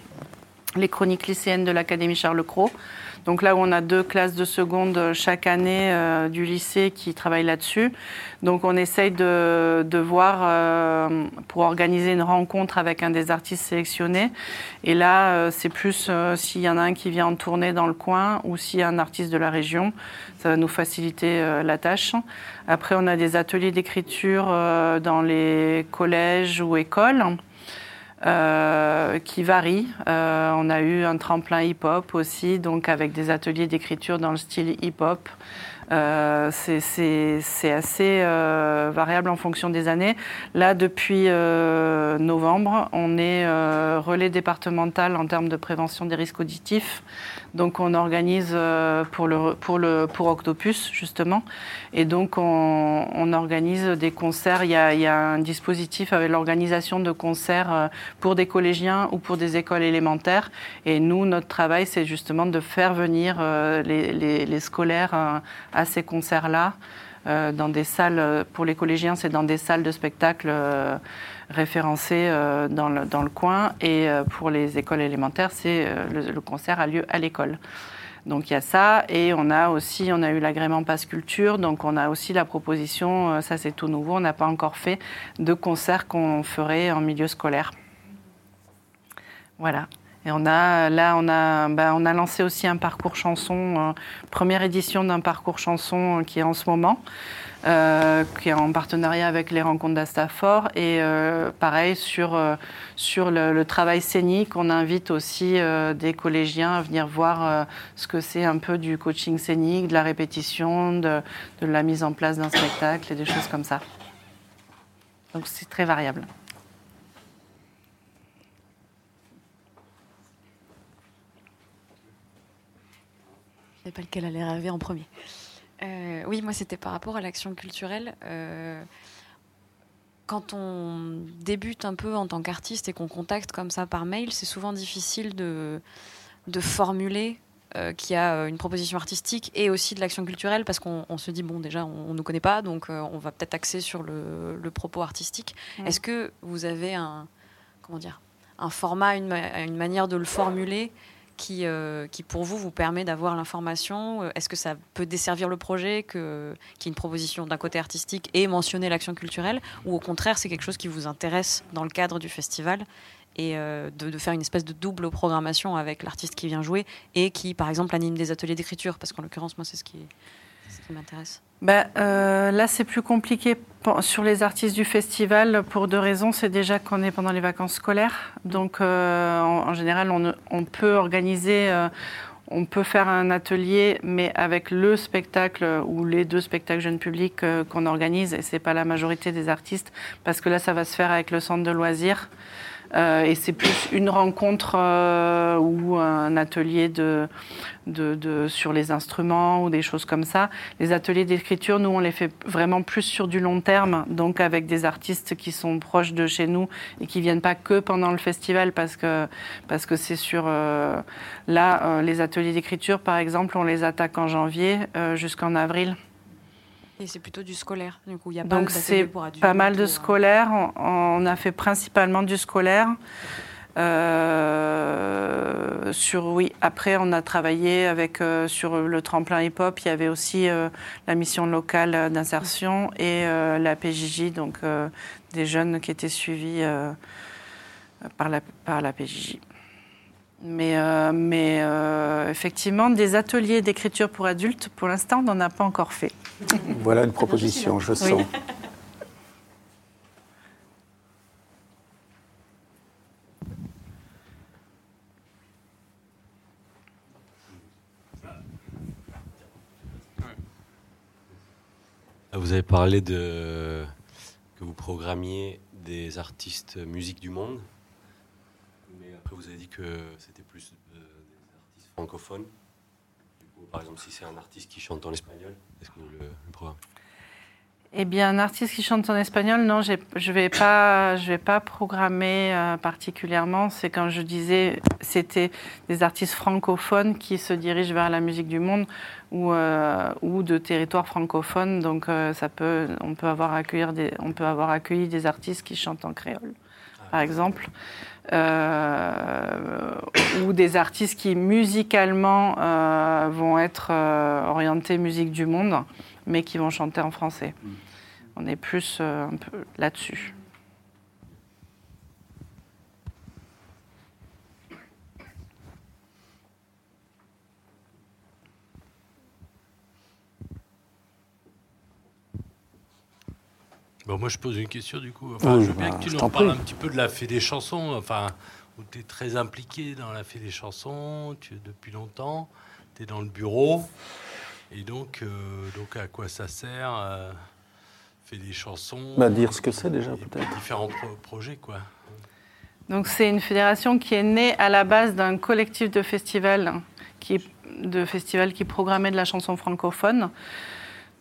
les chroniques lycéennes de l'Académie Charles Cros. Donc là où on a deux classes de seconde chaque année euh, du lycée qui travaillent là-dessus. Donc on essaye de, de voir euh, pour organiser une rencontre avec un des artistes sélectionnés. Et là, euh, c'est plus euh, s'il y en a un qui vient en tournée dans le coin ou s'il y a un artiste de la région. Ça va nous faciliter la tâche. Après, on a des ateliers d'écriture dans les collèges ou écoles. Euh, qui varient. Euh, on a eu un tremplin hip-hop aussi, donc avec des ateliers d'écriture dans le style hip-hop. Euh, c'est- assez euh, variable en fonction des années. Là, depuis euh, novembre, on est euh, relais départemental en termes de prévention des risques auditifs. Donc, on organise euh, pour, le, pour, le, pour Octopus, justement. Et donc, on, on organise des concerts. Il y, a, il y a un dispositif avec l'organisation de concerts euh, pour des collégiens ou pour des écoles élémentaires. Et nous, notre travail, c'est justement de faire venir les, les- les scolaires euh, ces concerts-là. euh, dans des salles, euh, pour les collégiens, c'est dans des salles de spectacle euh, référencées dans, le, dans le coin. Et pour les écoles élémentaires, c'est le, concert a lieu à l'école. Donc il y a ça et on a aussi on a eu l'agrément Passe Culture donc on a aussi la proposition ça c'est tout nouveau on n'a pas encore fait de concerts qu'on ferait en milieu scolaire. Voilà. Et on a, là, on a, bah, on a lancé aussi un parcours chanson, euh, première édition d'un parcours chanson qui est en ce moment. Euh, qui est en partenariat avec les rencontres d'Astafor. Et euh, pareil, sur, euh, sur le, travail scénique, on invite aussi des collégiens à venir voir ce que c'est un peu du coaching scénique, de la répétition, de, de la mise en place d'un spectacle et des choses comme ça. Donc c'est très variable. Pas lequel allait rêver en premier. Euh, oui, moi c'était par rapport à l'action culturelle. Euh, quand on débute un peu en tant qu'artiste et qu'on contacte comme ça par mail, c'est souvent difficile de, de formuler euh, qu'il y a une proposition artistique et aussi de l'action culturelle parce qu'on se dit, bon, déjà, on ne nous connaît pas, donc on va peut-être axer sur le, propos artistique. Est-ce que vous avez un, comment dire, un format, une, une manière de le formuler qui, euh, qui pour vous vous permet d'avoir l'information. Euh, Est-ce que ça peut desservir le projet, que, qui est une proposition d'un côté artistique et mentionner l'action culturelle Ou au contraire, c'est quelque chose qui vous intéresse dans le cadre du festival et euh, de, faire une espèce de double programmation avec l'artiste qui vient jouer et qui, par exemple, anime des ateliers d'écriture? Parce qu'en l'occurrence, moi, c'est ce qui, m'intéresse. Ben, là, c'est plus compliqué sur les artistes du festival pour deux raisons. C'est déjà qu'on est pendant les vacances scolaires. Donc, euh, en, général, on, peut organiser, euh, on peut faire un atelier, mais avec le spectacle ou les deux spectacles jeunes publics qu'on organise. Et ce n'est pas la majorité des artistes, parce que là, ça va se faire avec le centre de loisirs. Euh, et c'est plus une rencontre euh, ou un atelier sur les instruments ou des choses comme ça. Les ateliers d'écriture, nous, on les fait vraiment plus sur du long terme, donc avec des artistes qui sont proches de chez nous et qui viennent pas que pendant le festival parce que parce que c'est sur euh, là les ateliers d'écriture, par exemple, on les attaque en janvier jusqu'en avril. Et c'est plutôt du scolaire, du coup, il y a pas Donc c'est pas mal de euh, scolaire. On, a fait principalement du scolaire. Euh, sur oui. Après, on a travaillé avec euh, sur le tremplin hip-hop. Il y avait aussi la mission locale d'insertion et la PJJ, donc des jeunes qui étaient suivis par la par la PJJ. Mais, euh, mais euh, effectivement, des ateliers d'écriture pour adultes, pour l'instant, on n'en a pas encore fait. Voilà une proposition, je sens. Vous avez parlé de que vous programmiez des artistes musique du monde vous avez dit que c'était francophones. par exemple, si c'est un artiste qui chante en espagnol, est-ce que vous le, programmez eh bien, un artiste qui chante en espagnol, non, je ne vais, pas, je vais pas programmer euh, particulièrement. C'est quand je disais, c'était des artistes francophones qui se dirigent vers la musique du monde ou, euh, ou de territoires francophones. Donc, ça peut, on, peut avoir accueillir des, on peut avoir accueilli des artistes qui chantent en créole, ah. par exemple. Euh, ou des artistes qui musicalement euh, vont être euh, orientés musique du monde, mais qui vont chanter en français. Mm. On est plus un peu là-dessus. Bon, moi, je pose une question du coup. Enfin, je veux bien bah, que tu nous parles un petit peu de la fée des chansons. Enfin, où tu es très impliqué dans la fée des chansons tu, depuis longtemps. Tu es dans le bureau. Et donc, euh, donc à quoi ça sert euh, Fait des chansons. Bah, dire ce que c'est déjà, peut-être. Différents projets, quoi. Donc, c'est une fédération qui est née à la base d'un collectif de festivals qui, de festivals qui programmait de la chanson francophone.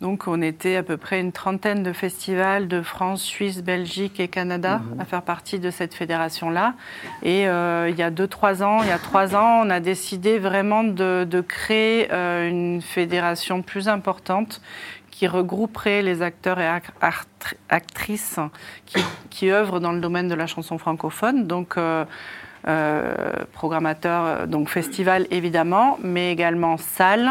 Donc on était à peu près une trentaine de festivals de France, Suisse, Belgique et Canada mhm. à faire partie de cette fédération-là. Et euh, il y a deux, trois ans, il y a trois ans, on a décidé vraiment de, créer euh, une fédération plus importante qui regrouperait les acteurs et actrices qui, qui, œuvrent dans le domaine de la chanson francophone. Donc euh, programmateurs, donc festival évidemment, mais également salles.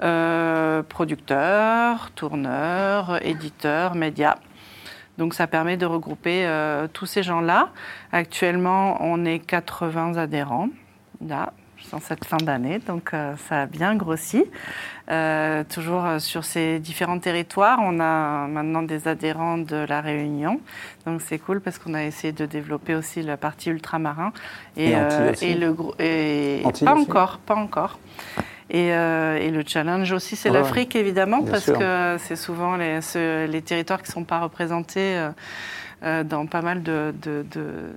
Euh, producteurs, tourneurs, éditeurs, médias. Donc ça permet de regrouper euh, tous ces gens-là. Actuellement, on est 80 adhérents. là, en cette fin d'année, donc euh, ça a bien grossi. Euh, toujours euh, sur ces différents territoires, on a maintenant des adhérents de la Réunion, donc c'est cool parce qu'on a essayé de développer aussi la partie ultramarin Et Antilles aussi et le et pas encore, pas encore. Et, euh, et le challenge aussi, c'est Ouais, l'Afrique évidemment, parce sûr. que c'est souvent les, ce- les territoires qui ne sont pas représentés euh, euh, dans pas mal de, de- de-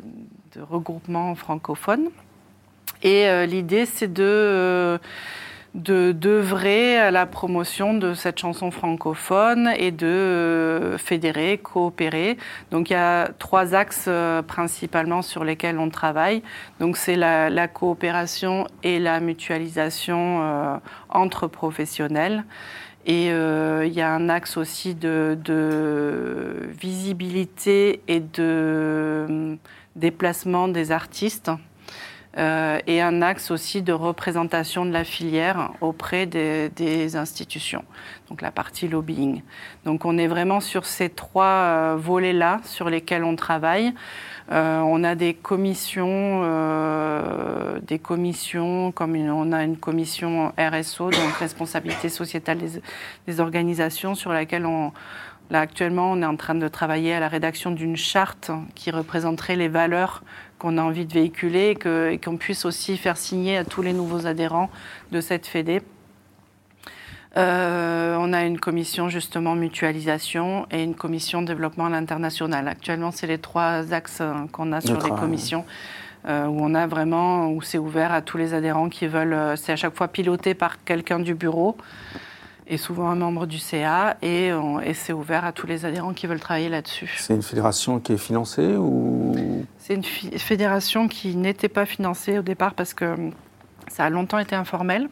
de regroupements francophones. Et euh, l'idée, c'est de euh, de d'œuvrer à la promotion de cette chanson francophone et de euh, fédérer, coopérer. Donc il y a trois axes euh, principalement sur lesquels on travaille. Donc c'est la, la coopération et la mutualisation euh, entre professionnels. Et il y a un axe aussi de, de visibilité et de déplacement des artistes. Euh, et un axe aussi de représentation de la filière auprès des, des institutions, donc la partie lobbying. Donc on est vraiment sur ces trois euh, volets-là sur lesquels on travaille. Euh, on a des commissions, euh, des commissions comme une- on a une commission RSO, donc responsabilité sociétale des, des organisations, sur laquelle on, Là, actuellement, on est en train de travailler à la rédaction d'une charte qui représenterait les valeurs qu'on a envie de véhiculer et qu'on puisse aussi faire signer à tous les nouveaux adhérents de cette fédé. Euh, on a une commission justement mutualisation et une commission développement à l'international. Actuellement, c'est les trois axes euh, qu'on a sur les commissions euh, où on a vraiment où c'est ouvert à tous les adhérents qui veulent. euh, C'est à chaque fois piloté par quelqu'un du bureau et souvent un membre du CA et, on- et c'est ouvert à tous les adhérents qui veulent travailler là-dessus. C'est une fédération qui est financée ou? C'est une fédération qui n'était pas financée au départ parce que hum, ça a longtemps été informel.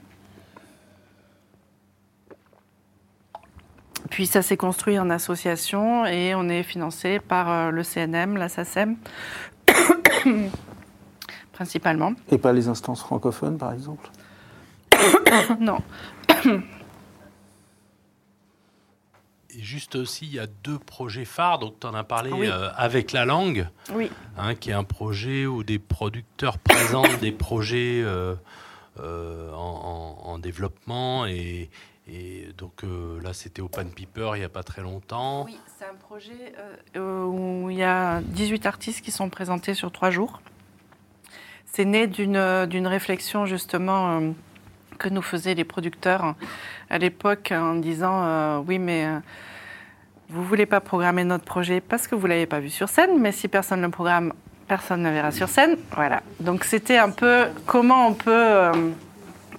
Puis ça s'est construit en association et on est financé par euh, le CNM, la SACEM, *coughs* principalement. et pas les instances francophones, par exemple? *coughs* Non. *coughs* Et juste aussi, il y a deux projets phares. Donc, tu en as parlé Oui. euh, avec la langue, Oui. hein, qui est un projet où des producteurs *coughs* présentent des projets euh, euh, en, en- en développement. Et, et donc euh, là, c'était Open Piper il n'y a pas très longtemps. Oui, c'est un projet euh, où il y a 18 artistes qui sont présentés sur trois jours. C'est né d'une d'une réflexion justement euh, que nous faisaient les producteurs à l'époque en disant euh, oui mais euh, vous voulez pas programmer notre projet parce que vous l'avez pas vu sur scène, mais si personne ne le programme, personne ne verra sur scène. Voilà. Donc c'était un peu comment on peut euh,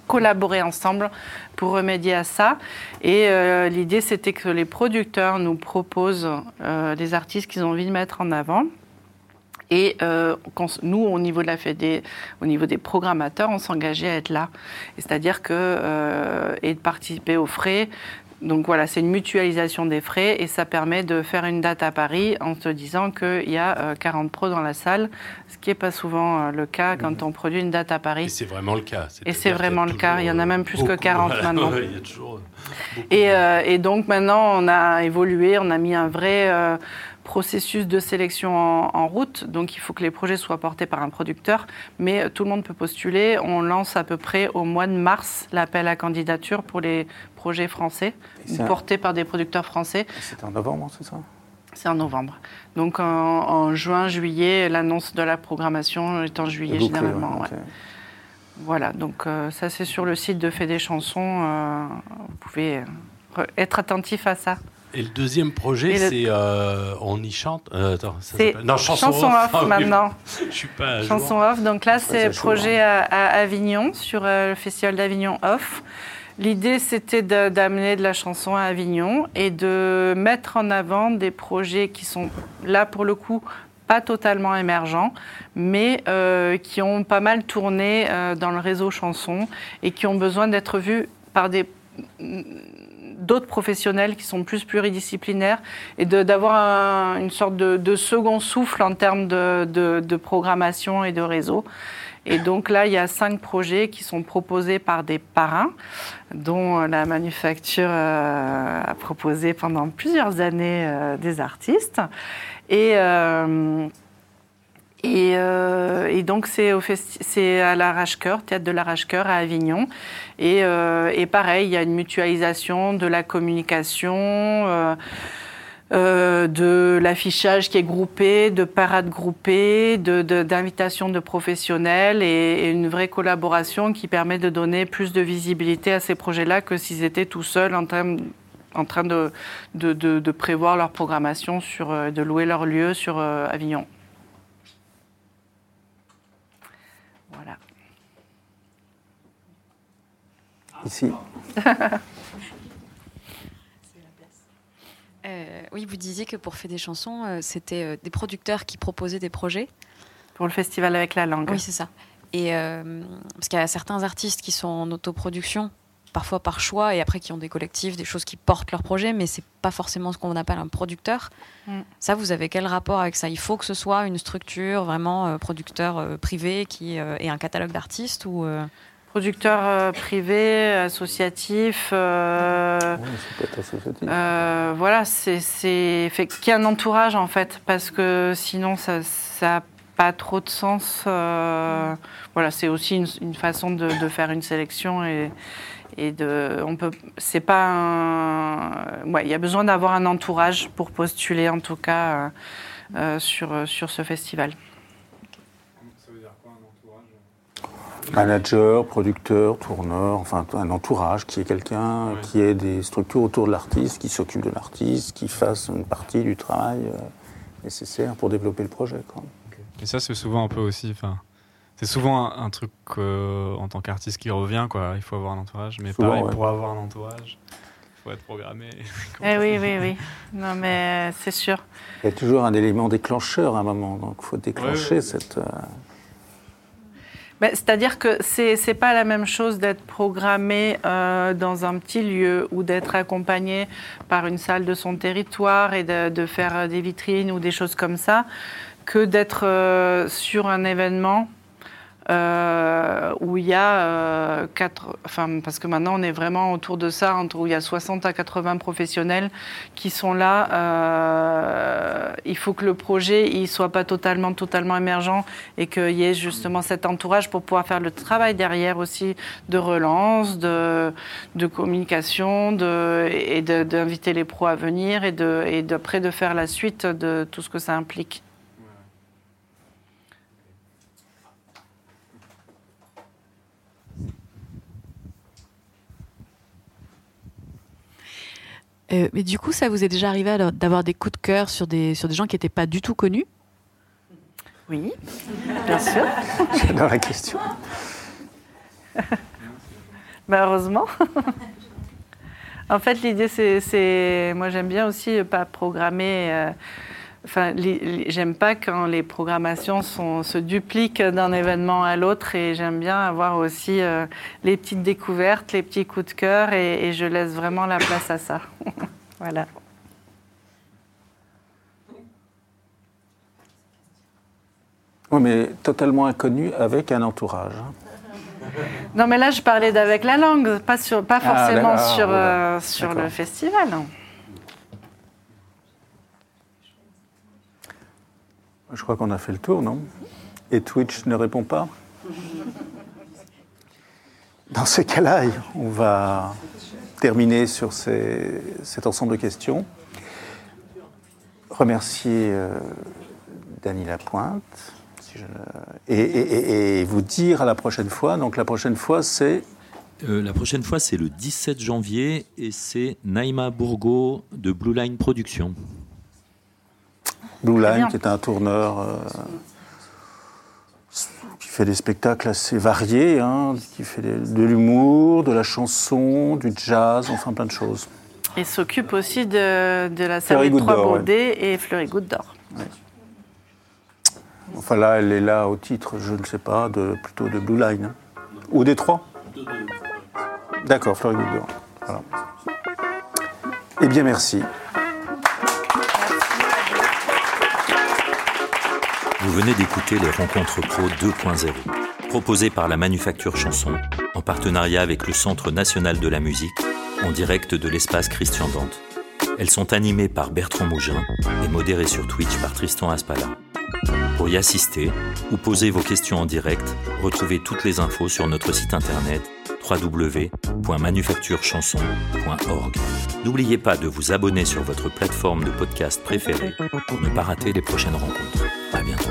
collaborer ensemble pour remédier à ça. Et euh, l'idée, c'était que les producteurs nous proposent euh, les artistes qu'ils ont envie de mettre en avant. Et nous, au niveau de la Fédé, au niveau des programmateurs, on s'engageait à être là. C'est-à-dire que et de participer aux frais. Donc voilà, c'est une mutualisation des frais et ça permet de faire une date à Paris en se disant qu'il y a euh, 40 pros dans la salle, ce qui n'est pas souvent euh, le cas quand on produit une date à Paris. Et c'est vraiment le cas. Et c'est vraiment le cas. Il y en a même plus que Beaucoup, 40 voilà. maintenant. Ouais, *laughs* il y a toujours, euh. Et, euh, et donc maintenant, on a évolué, on a mis un vrai euh, processus de sélection en, en route. Donc il faut que les projets soient portés par un producteur, mais euh, tout le monde peut postuler. On lance à peu près au mois de mars l'appel à candidature pour les projets français, un- portés par des producteurs français. C'était en novembre, c'est ça? C'est en novembre. Donc en, en juin, juillet, l'annonce de la programmation est en juillet Bouclé, généralement. ouais, ouais. ok. Voilà, donc euh, ça c'est sur le site de Fait des chansons. euh, vous pouvez re- être attentif à ça. Et le deuxième projet, le- c'est euh, On y chante. Euh, attends, ça non, chanson, chanson off, Ah maintenant. Je suis pas. Chanson jour. off, donc là c'est chaud, projet à, à Avignon, sur euh, le festival d'Avignon off. L'idée c'était d'amener de la chanson à Avignon et de mettre en avant des projets qui sont là pour le coup pas totalement émergents, mais euh, qui ont pas mal tourné euh, dans le réseau chanson et qui ont besoin d'être vus par des d'autres professionnels qui sont plus pluridisciplinaires et d'avoir un- une sorte de, second souffle en termes de, programmation et de réseau. Et donc là, il y a cinq projets qui sont proposés par des parrains, dont la manufacture euh, a proposé pendant plusieurs années euh, des artistes. Et, euh, Et, euh, et, donc c'est, c'est à l'Arrache-Cœur, théâtre de l'Arrache-Cœur à Avignon. Et, euh, et, pareil, il y a une mutualisation de la communication, euh, euh de l'affichage qui est groupé, de parades groupées, de, de, d'invitations de professionnels et, et, une vraie collaboration qui permet de donner plus de visibilité à ces projets-là que s'ils étaient tout seuls en train, en train de, de, de prévoir leur programmation, sur, de louer leur lieu sur Avignon. Ici. *laughs* euh, oui, vous disiez que pour faire des chansons, euh, c'était euh, des producteurs qui proposaient des projets. Pour le festival avec la langue. Oui, c'est ça. Et euh, parce qu'il y a certains artistes qui sont en autoproduction, parfois par choix, et après qui ont des collectifs, des choses qui portent leur projet, mais c'est pas forcément ce qu'on appelle un producteur. Mm. Ça, vous avez quel rapport avec ça? Il faut que ce soit une structure vraiment producteur privé qui euh, ait un catalogue d'artistes ou Producteur euh, privé, associatif. Euh, oui, associatif. Euh, voilà, c'est fait qu'il y ait un entourage en fait, parce que sinon ça n'a pas trop de sens. Euh, voilà, c'est aussi une, une façon de, de, faire une sélection et, et de, on peut, c'est pas, un, ouais, il y a besoin d'avoir un entourage pour postuler en tout cas euh, sur sur ce festival. Manager, producteur, tourneur, enfin un entourage qui est quelqu'un ouais. qui ait des structures autour de l'artiste, qui s'occupe de l'artiste, qui fasse une partie du travail euh, nécessaire pour développer le projet. Quoi. Okay. Et ça, c'est souvent un peu aussi. Enfin, c'est souvent un, un truc euh, en tant qu'artiste qui revient. Quoi. Il faut avoir un entourage, mais souvent, pareil, ouais. pour avoir un entourage, il faut être programmé. *laughs* eh oui, oui, oui. Non, mais c'est sûr. Il y a toujours un élément déclencheur à un moment, donc il faut déclencher ouais, cette. Euh, c'est-à-dire que c'est n'est pas la même chose d'être programmé euh, dans un petit lieu ou d'être accompagné par une salle de son territoire et de, faire des vitrines ou des choses comme ça que d'être euh, sur un événement euh, où il y a euh, quatre, enfin parce que maintenant on est vraiment autour de ça, entre où il y a 60 à 80 professionnels qui sont là. Euh, il faut que le projet il soit pas totalement totalement émergent et qu'il y ait justement cet entourage pour pouvoir faire le travail derrière aussi de relance, de, communication, de, et d'inviter les pros à venir et de et d'après de faire la suite de tout ce que ça implique. Euh, mais du coup, ça vous est déjà arrivé d'avoir des coups de cœur sur des, sur des gens qui n'étaient pas du tout connus? Oui, bien sûr. J'adore la question. *laughs* Malheureusement. *laughs* en fait, l'idée, c'est. Moi, j'aime bien aussi pas programmer. Euh, Enfin, j'aime pas quand les programmations sont, se dupliquent d'un événement à l'autre et j'aime bien avoir aussi euh, les petites découvertes, les petits coups de cœur et, et je laisse vraiment la place à ça. *laughs* voilà. Oui, mais totalement inconnu avec un entourage. Non, mais là, je parlais d'avec la langue, pas, sur, pas forcément ah, sur, euh, sur le festival. Je crois qu'on a fait le tour, non? Et Twitch ne répond pas? Dans ces cas-là, on va terminer sur cet ensemble de questions. Remercier euh, Dany Lapointe et, vous dire à la prochaine fois. Donc la prochaine fois, c'est euh, la prochaine fois, c'est le 17 janvier et c'est Naïma Bourgo de Blue Line Productions. Blue Line, qui est un tourneur euh, qui fait des spectacles assez variés, hein, qui fait de l'humour, de la chanson, du jazz, enfin plein de choses. Et s'occupe aussi de, de la salle des Trois Baudets ouais. et Fleury Goutte d'Or. Ouais. Enfin là, elle est là au titre, je ne sais pas, de, plutôt de Blue Line. Hein. Ou des trois D'accord, Fleury Goutte d'Or. Voilà. Eh bien, merci. Vous venez d'écouter les Rencontres Pro 2.0, proposées par la Manufacture Chanson, en partenariat avec le Centre national de la musique, en direct de l'espace Christian Dante. Elles sont animées par Bertrand Mougin et modérées sur Twitch par Tristan Aspala. Pour y assister ou poser vos questions en direct, retrouvez toutes les infos sur notre site internet www.manufacturechanson.org. N'oubliez pas de vous abonner sur votre plateforme de podcast préférée pour ne pas rater les prochaines rencontres. À bientôt.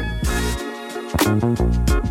Thank you.